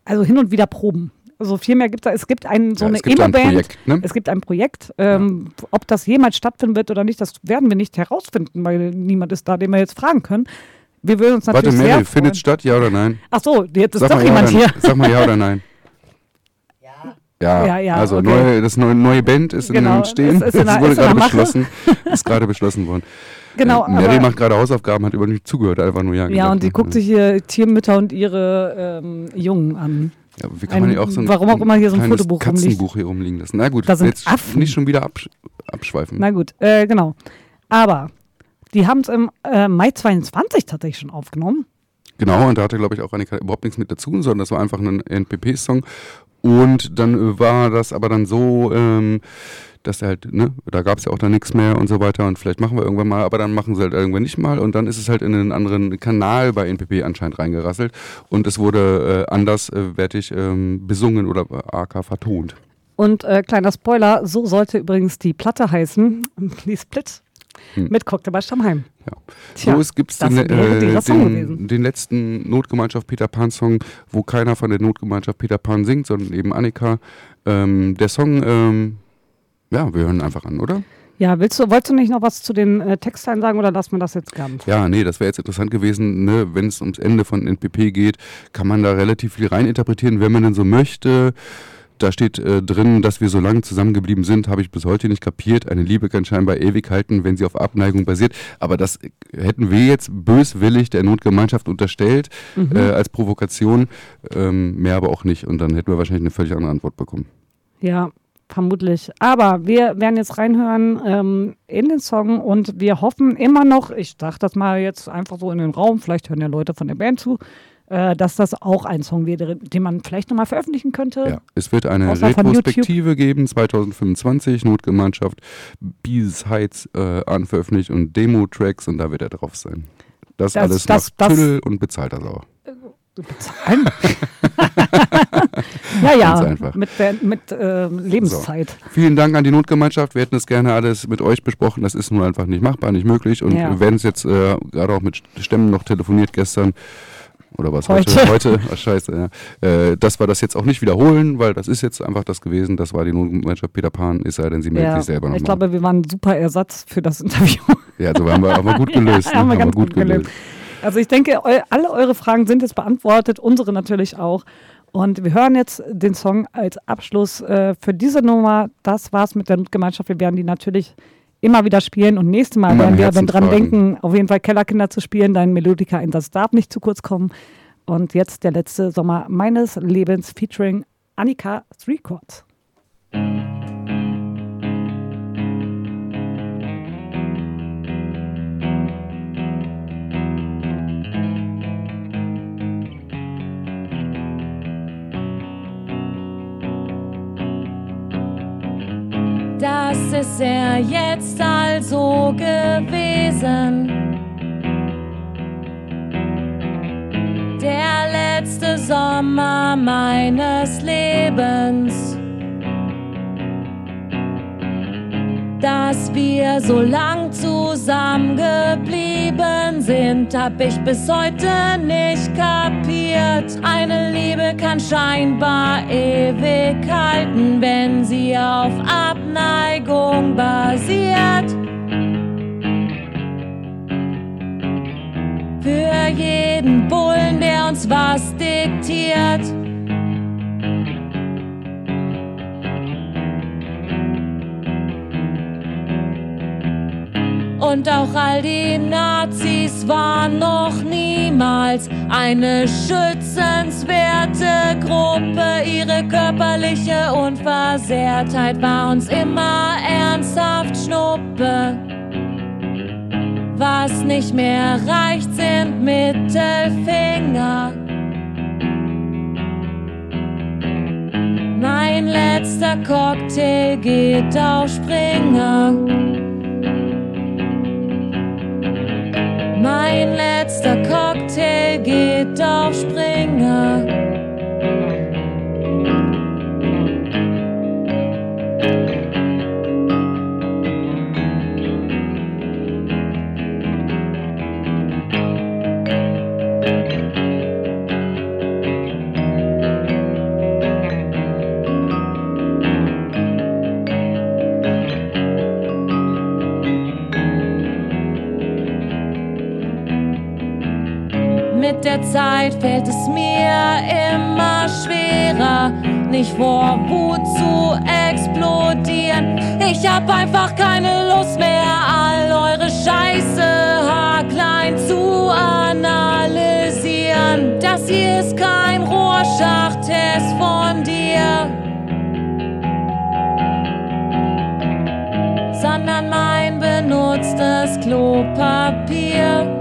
Speaker 2: also hin und wieder proben. Also viel mehr gibt es Es gibt ein, so
Speaker 1: Ja,
Speaker 2: eine
Speaker 1: es gibt ein
Speaker 2: Emo-Band.
Speaker 1: Projekt, ne?
Speaker 2: Es gibt ein Projekt. Ähm, Ob das jemals stattfinden wird oder nicht, das werden wir nicht herausfinden, weil niemand ist da, den wir jetzt fragen können. Wir würden uns
Speaker 1: Warte,
Speaker 2: natürlich
Speaker 1: Meryl,
Speaker 2: sehr
Speaker 1: findet
Speaker 2: freuen.
Speaker 1: statt, ja oder nein?
Speaker 2: Ach so, jetzt ist
Speaker 1: Sag
Speaker 2: doch
Speaker 1: ja
Speaker 2: jemand
Speaker 1: oder,
Speaker 2: hier.
Speaker 1: Sag mal ja oder (laughs) nein. Ja,
Speaker 2: Ja, ja,
Speaker 1: also
Speaker 2: okay.
Speaker 1: neue, das neue, neue Band ist
Speaker 2: Genau,
Speaker 1: in Entstehen.
Speaker 2: ist- ist in (laughs)
Speaker 1: das wurde gerade beschlossen. (laughs) Ist gerade beschlossen worden.
Speaker 2: Genau,
Speaker 1: Äh, Mary
Speaker 2: aber-
Speaker 1: macht gerade Hausaufgaben, hat überhaupt nicht zugehört, einfach nur ja
Speaker 2: Ja,
Speaker 1: gesagt,
Speaker 2: und sie
Speaker 1: ne?
Speaker 2: guckt sich hier Tiermütter und ihre ähm, Jungen an.
Speaker 1: Ja, wie kann man
Speaker 2: ein-
Speaker 1: hier auch so ein,
Speaker 2: warum auch immer hier so ein Fotobuch.
Speaker 1: Katzenbuch hier rumliegen lassen? Na gut,
Speaker 2: Da sind
Speaker 1: jetzt
Speaker 2: Affen.
Speaker 1: nicht schon wieder absch abschweifen.
Speaker 2: Na gut, äh, genau. Aber die haben es im äh, Mai 22 tatsächlich schon aufgenommen.
Speaker 1: Genau, und da hatte, glaube ich, auch Annika überhaupt nichts mit dazu, sondern das war einfach ein NPP-Song. Und dann äh, war das aber dann so, ähm, dass halt, ne, da gab es ja auch dann nichts mehr und so weiter und vielleicht machen wir irgendwann mal, aber dann machen sie halt irgendwann nicht mal und dann ist es halt in einen anderen Kanal bei NPP anscheinend reingerasselt und es wurde äh, anderswertig ähm, besungen oder äh, AK vertont.
Speaker 2: Und äh, kleiner Spoiler, so sollte übrigens die Platte heißen, (laughs) die Split,
Speaker 1: Hm.
Speaker 2: mit Cocktail bei Stammheim.
Speaker 1: Ja.
Speaker 2: Tja,
Speaker 1: so, es gibt den, äh, den, den letzten Notgemeinschaft Peter Pan Song, wo keiner von der Notgemeinschaft Peter Pan singt, sondern eben Annika. Ähm, der Song, ähm, ja, wir hören einfach an, oder?
Speaker 2: Ja, willst du, wolltest du nicht noch was zu den äh, Textteilen sagen oder lassen wir das jetzt ganz?
Speaker 1: Ja, nee, das wäre jetzt interessant gewesen, ne? wenn es ums Ende von NPP geht, kann man da relativ viel reininterpretieren, wenn man denn so möchte. Da steht äh, drin, dass wir so lange zusammengeblieben sind, habe ich bis heute nicht kapiert. Eine Liebe kann scheinbar ewig halten, wenn sie auf Abneigung basiert. Aber das hätten wir jetzt böswillig der Notgemeinschaft unterstellt
Speaker 2: Mhm.
Speaker 1: äh, als Provokation, ähm, mehr aber auch nicht. Und dann hätten wir wahrscheinlich eine völlig andere Antwort bekommen.
Speaker 2: Ja, vermutlich. Aber wir werden jetzt reinhören ähm, in den Song und wir hoffen immer noch, ich sage das mal jetzt einfach so in den Raum, vielleicht hören ja Leute von der Band zu, äh, dass das auch ein Song wäre, den man vielleicht nochmal veröffentlichen könnte.
Speaker 1: Ja, es wird eine
Speaker 2: Außer
Speaker 1: Retrospektive geben, 2025, Notgemeinschaft, Bees Heights äh, anveröffentlicht und Demo-Tracks und da wird er drauf sein. Das,
Speaker 2: Das-
Speaker 1: alles
Speaker 2: das-
Speaker 1: macht
Speaker 2: das-
Speaker 1: Tüdel und bezahlter Sau.
Speaker 2: Bezahlen? (laughs) ja, ja,
Speaker 1: Ganz einfach.
Speaker 2: mit, mit äh, Lebenszeit.
Speaker 1: Vielen Dank an die Notgemeinschaft. Wir hätten es gerne alles mit euch besprochen. Das ist nun einfach nicht machbar, nicht möglich. Und
Speaker 2: Ja.
Speaker 1: wir werden es jetzt äh, gerade auch mit Stämmen noch telefoniert gestern. Oder was heute?
Speaker 2: Heute.
Speaker 1: Heute, Ach, scheiße, ja. Äh, dass wir das jetzt auch nicht wiederholen, weil das ist jetzt einfach das gewesen. Das war die Notgemeinschaft Peter Pan, ist sei denn, sie meldet
Speaker 2: Ja,
Speaker 1: sich selber nochmal.
Speaker 2: ich glaube, wir waren ein super Ersatz für das Interview.
Speaker 1: Ja, so haben wir aber gut (laughs) gelöst.
Speaker 2: Ja, haben
Speaker 1: ne?
Speaker 2: wir ganz gut gelöst. Also ich denke, alle eure Fragen sind jetzt beantwortet, unsere natürlich auch. Und wir hören jetzt den Song als Abschluss äh, für diese Nummer. Das war's mit der Notgemeinschaft. Wir werden die natürlich immer wieder spielen. Und nächstes Mal werden wir dann dran denken, auf jeden Fall Kellerkinder zu spielen. Dein Melodika-Einsatz darf nicht zu kurz kommen. Und jetzt der letzte Sommer meines Lebens featuring Annika Three Chords.
Speaker 7: Das ist er jetzt also gewesen? Der letzte Sommer meines Lebens. Dass wir so lang zusammen geblieben sind, hab ich bis heute nicht kapiert. Eine Liebe kann scheinbar ewig halten, wenn sie auf Abneigung basiert. Für jeden Bullen, der uns was diktiert. Und auch all die Nazis waren noch niemals eine schützenswerte Gruppe. Ihre körperliche Unversehrtheit war uns immer ernsthaft Schnuppe. Was nicht mehr reicht, sind Mittelfinger. Mein letzter Cocktail geht auf Springer. Mein letzter Cocktail geht auf Springer. Mit der Zeit fällt es mir immer schwerer, nicht vor Wut zu explodieren. Ich hab einfach keine Lust mehr, all eure Scheiße haarklein zu analysieren. Das hier ist kein Rorschach-Test von dir. sondern mein benutztes Klopapier.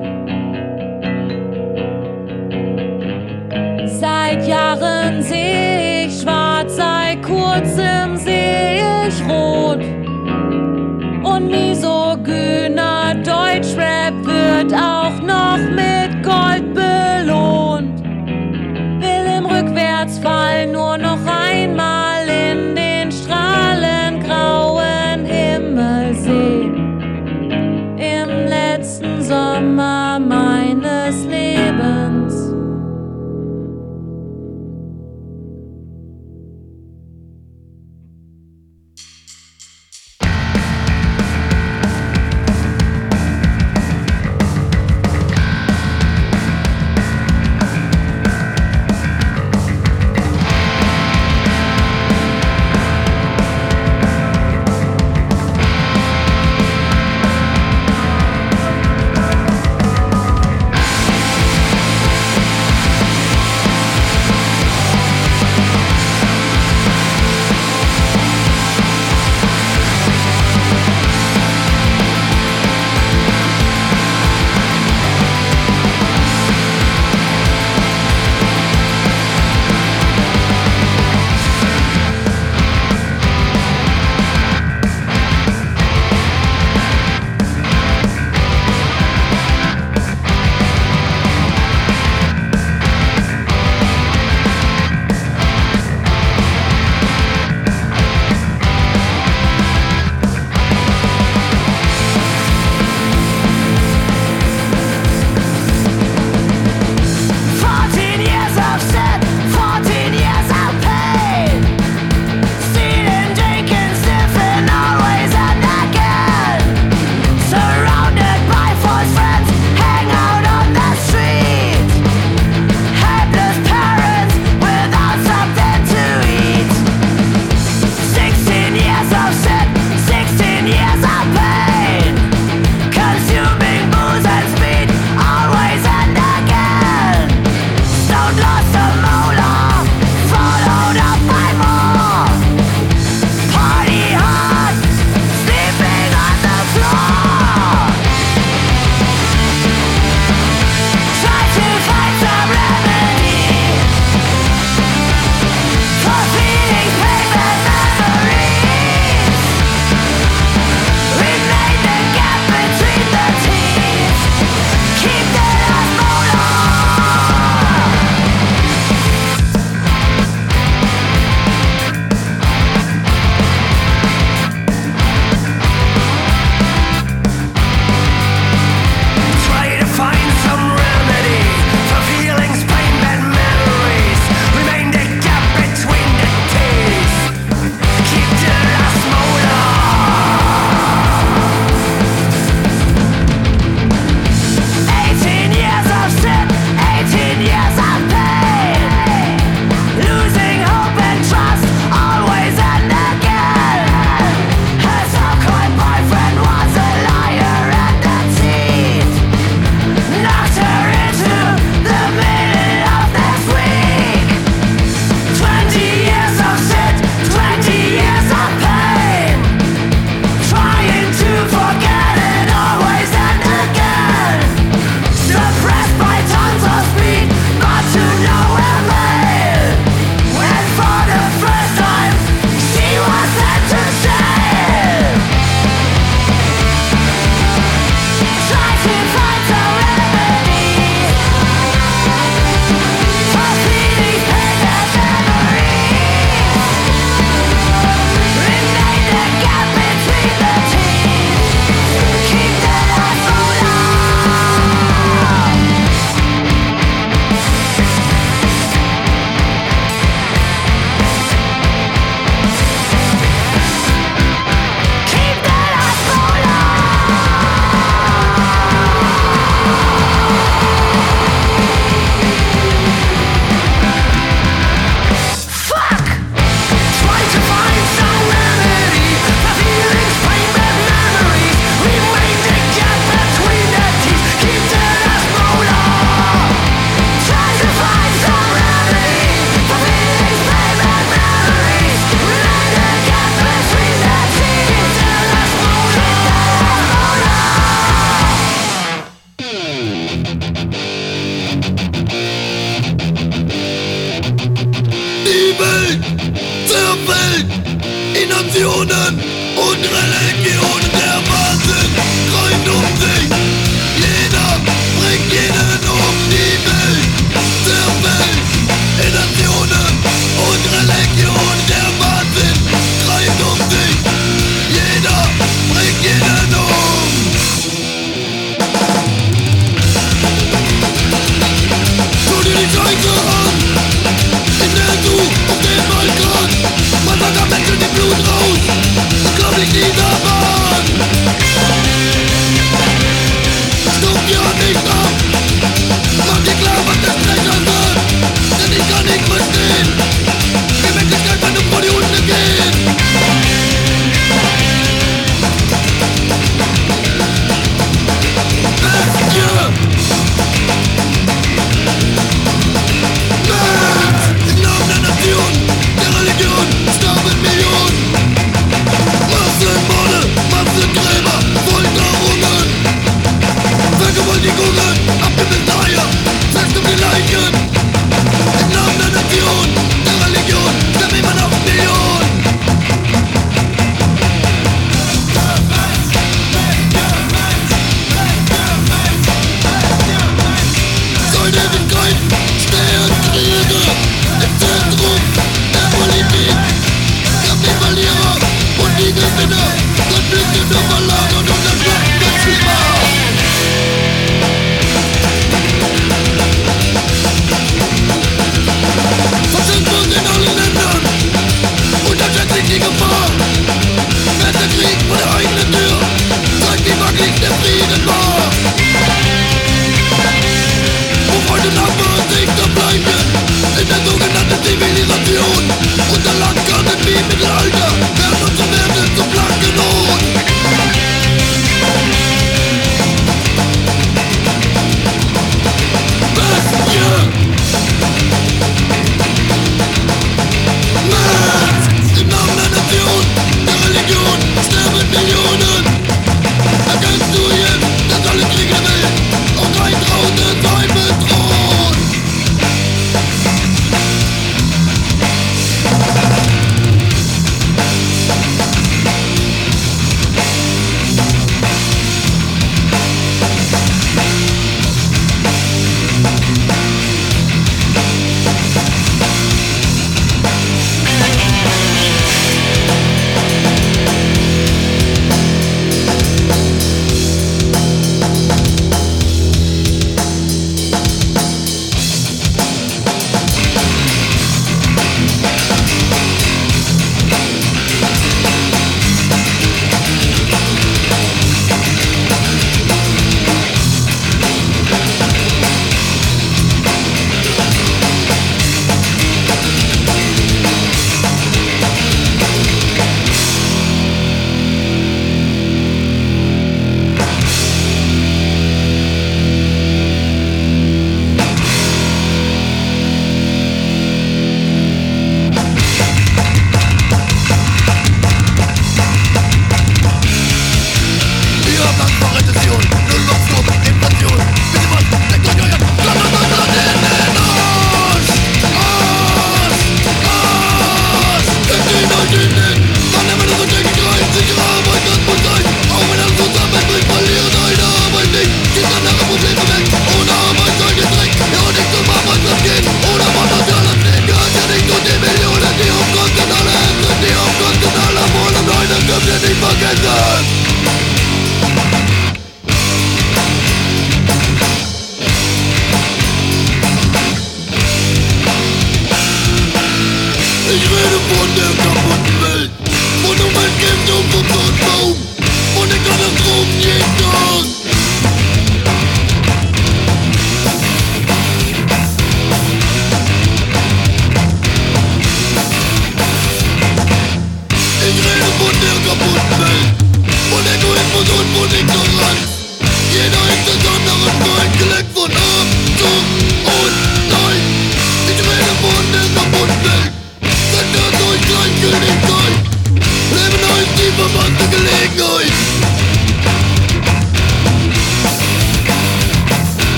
Speaker 7: Seit Jahren seh ich schwarz, seit kurzem seh ich rot. Und misogyner Deutschrap wird auch noch mit Gold belohnt. Will im Rückwärtsfall nur noch einmal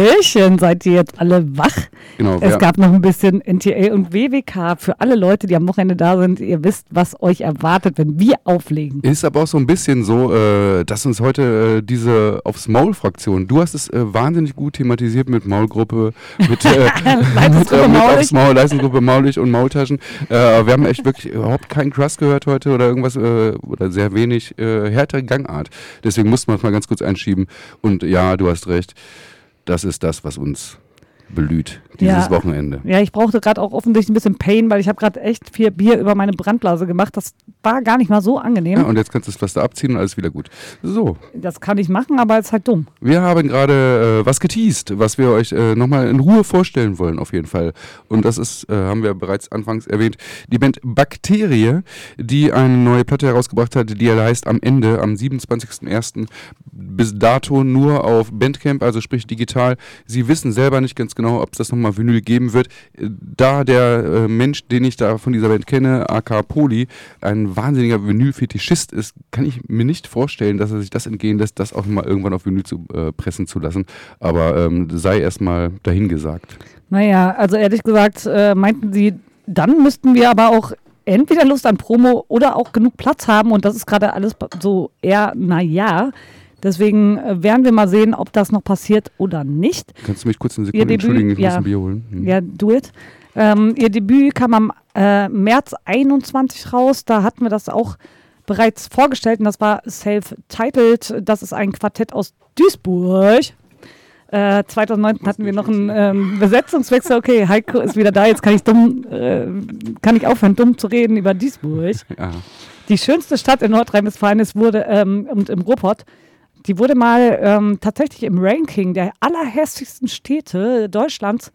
Speaker 2: Hallöchen, seid ihr jetzt alle wach?
Speaker 1: Genau,
Speaker 2: Es gab noch ein bisschen NTA und WWK für alle Leute, die am Wochenende da sind. Ihr wisst, was euch erwartet, wenn wir auflegen.
Speaker 1: Ist aber auch so ein bisschen so, äh, dass uns heute äh, diese aufs Maul-Fraktion, du hast es äh, wahnsinnig gut thematisiert mit Maulgruppe, mit, äh, (laughs) mit, äh, mit
Speaker 2: Maulig.
Speaker 1: aufs Maul, Leistungsgruppe Maulig und Maultaschen. Wir haben echt wirklich überhaupt keinen Crust gehört heute oder irgendwas oder sehr wenig härtere Gangart. Deswegen mussten wir es mal ganz kurz einschieben. Und ja, du hast recht, das ist das, was uns belüht, dieses
Speaker 2: Ja.
Speaker 1: Wochenende.
Speaker 2: Ja, ich brauchte gerade auch offensichtlich ein bisschen Pain, weil ich habe gerade echt viel Bier über meine Brandblase gemacht. Das war gar nicht mal so angenehm.
Speaker 1: Ja, und jetzt kannst du das Pflaster abziehen und alles wieder gut. So,
Speaker 2: das kann ich machen, aber es ist halt dumm.
Speaker 1: Wir haben gerade äh, was geteased, was wir euch äh, nochmal in Ruhe vorstellen wollen, auf jeden Fall. Und das ist, äh, haben wir bereits anfangs erwähnt, die Band Bakterie, die eine neue Platte herausgebracht hat, die heißt am Ende, am 27.01. bis dato nur auf Bandcamp, also sprich digital. Sie wissen selber nicht ganz genau, ob es das nochmal Vinyl geben wird. Äh, Da der äh, Mensch, den ich da von dieser Band kenne, AK Poli, ein wahnsinniger Vinyl-Fetischist ist, kann ich mir nicht vorstellen, dass er sich das entgehen lässt, das auch mal irgendwann auf Vinyl zu äh, pressen zu lassen. Aber ähm, sei erstmal dahingesagt.
Speaker 2: Naja, also ehrlich gesagt, äh, meinten sie, dann müssten wir aber auch entweder Lust an Promo oder auch genug Platz haben und das ist gerade alles so eher, naja. Deswegen äh, werden wir mal sehen, ob das noch passiert oder nicht.
Speaker 1: Kannst du mich kurz eine Sekunde
Speaker 2: Debüt,
Speaker 1: entschuldigen? Ich muss
Speaker 2: ja.
Speaker 1: ein Bier holen. Hm.
Speaker 2: Ja, do it. Ähm, ihr Debüt kam am äh, März 21 raus. Da hatten wir das auch bereits vorgestellt und das war Self-Titled. Das ist ein Quartett aus Duisburg. Äh, 2019 hatten wir noch einen ähm, Besetzungswechsel. Okay, Heiko ist wieder da. Jetzt kann ich dumm, äh, kann ich aufhören, dumm zu reden über Duisburg.
Speaker 1: Ja.
Speaker 2: Die schönste Stadt in Nordrhein-Westfalen ist wurde ähm, und im Ruhrpott. Die wurde mal ähm, tatsächlich im Ranking der allerhässlichsten Städte Deutschlands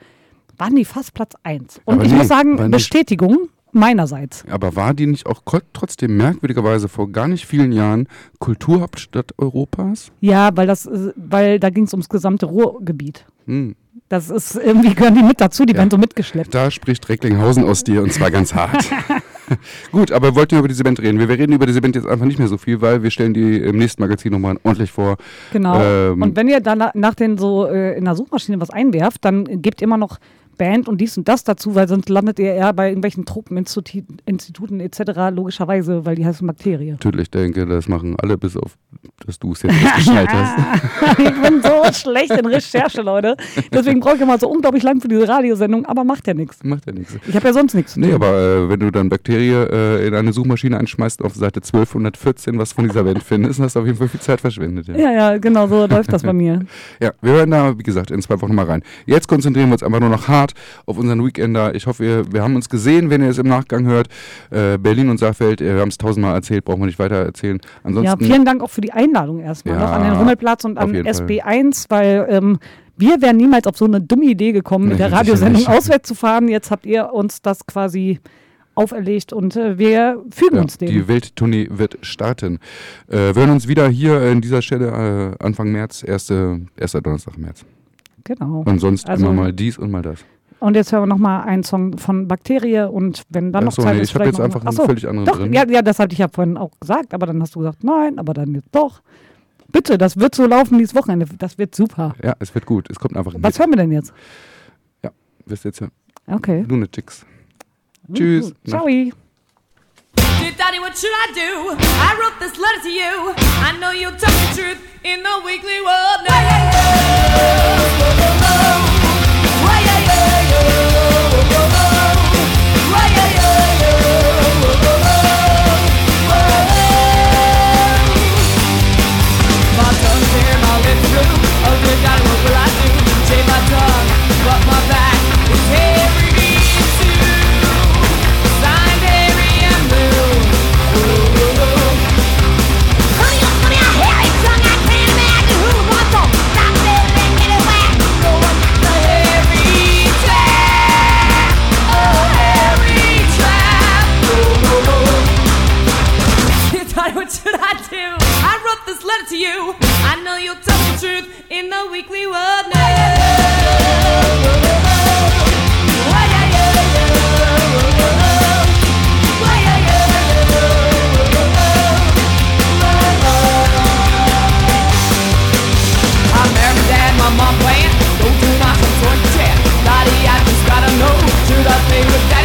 Speaker 2: waren die fast Platz 1. Und
Speaker 1: Aber
Speaker 2: ich
Speaker 1: nee,
Speaker 2: muss sagen, Bestätigung meinerseits.
Speaker 1: Aber war die nicht auch trotzdem merkwürdigerweise vor gar nicht vielen Jahren Kulturhauptstadt Europas?
Speaker 2: Ja, weil das, äh, weil da ging es ums gesamte Ruhrgebiet.
Speaker 1: Hm.
Speaker 2: Das ist irgendwie gehören die mit dazu, die werden so mitgeschleppt.
Speaker 1: Da spricht Recklinghausen aus dir und zwar ganz hart. (laughs) (laughs) Gut, aber wir wollten über diese Band reden. Wir, wir reden über diese Band jetzt einfach nicht mehr so viel, weil wir stellen die im nächsten Magazin nochmal ordentlich vor.
Speaker 2: Genau.
Speaker 1: Ähm,
Speaker 2: und wenn ihr dann na- nach den so äh, in der Suchmaschine was einwerft, dann gebt immer noch Band und dies und das dazu, weil sonst landet ihr eher bei irgendwelchen Truppeninstituten Instituten etc. logischerweise, weil die heißen Bakterien.
Speaker 1: Natürlich denke, das machen alle, bis auf, dass du es jetzt erst geschnallt hast. (laughs)
Speaker 2: ich bin so schlecht in Recherche, Leute. Deswegen brauche ich immer so unglaublich lang für diese Radiosendung, aber macht ja nichts.
Speaker 1: Macht ja nichts.
Speaker 2: Ich habe ja sonst nichts.
Speaker 1: Nee, aber äh, wenn du dann Bakterie äh, in eine Suchmaschine einschmeißt und auf Seite 1214 was von dieser Band findest, hast du auf jeden Fall viel Zeit verschwendet. Ja.
Speaker 2: Ja, ja, genau so läuft das bei mir. (laughs)
Speaker 1: Ja, wir hören da, wie gesagt, in zwei Wochen mal rein. Jetzt konzentrieren wir uns einfach nur noch hart auf unseren Weekender. Ich hoffe, wir, wir haben uns gesehen, wenn ihr es im Nachgang hört. Äh, Berlin und Saalfeld, äh, wir haben es tausendmal erzählt, brauchen wir nicht weiter erzählen.
Speaker 2: Ja,
Speaker 1: Ansonsten,
Speaker 2: vielen Dank auch für die Einladung erstmal
Speaker 1: Ja,
Speaker 2: noch an den Rummelplatz und an
Speaker 1: jeden Fall.
Speaker 2: SB1, weil ähm, wir wären niemals auf so eine dumme Idee gekommen, mit der Radiosendung (laughs) auswärts zu fahren. Jetzt habt ihr uns das quasi auferlegt und äh, wir fügen
Speaker 1: ja,
Speaker 2: uns dem.
Speaker 1: die Welttournee wird starten. Äh, wir hören uns wieder hier in dieser Stelle äh, Anfang März, erste, erster Donnerstag März.
Speaker 2: Genau.
Speaker 1: Und sonst
Speaker 2: Also-
Speaker 1: immer mal dies und mal das.
Speaker 2: Und jetzt hören wir nochmal einen Song von Bakterie und wenn dann noch
Speaker 1: so,
Speaker 2: Zeit
Speaker 1: nee,
Speaker 2: ist,
Speaker 1: ich hab
Speaker 2: vielleicht
Speaker 1: jetzt einfach
Speaker 2: Ach
Speaker 1: einen völlig anderen
Speaker 2: doch,
Speaker 1: drin.
Speaker 2: Ja, ja, das hatte ich ja vorhin auch gesagt, aber dann hast du gesagt, nein, aber dann jetzt doch. Bitte, das wird so laufen dieses Wochenende. Das wird super.
Speaker 1: Ja, es wird gut. Es kommt einfach ein
Speaker 2: Was
Speaker 1: Hit.
Speaker 2: hören wir denn jetzt?
Speaker 1: Ja, wirst jetzt hören.
Speaker 2: Okay.
Speaker 1: Lunatics. Tschüss.
Speaker 2: Ciao.
Speaker 8: Dear Daddy, what should I do? I wrote this letter to you. I know you'll tell the truth in the weekly world. My I wrote this letter to you. I know you'll tell the truth in the weekly world now.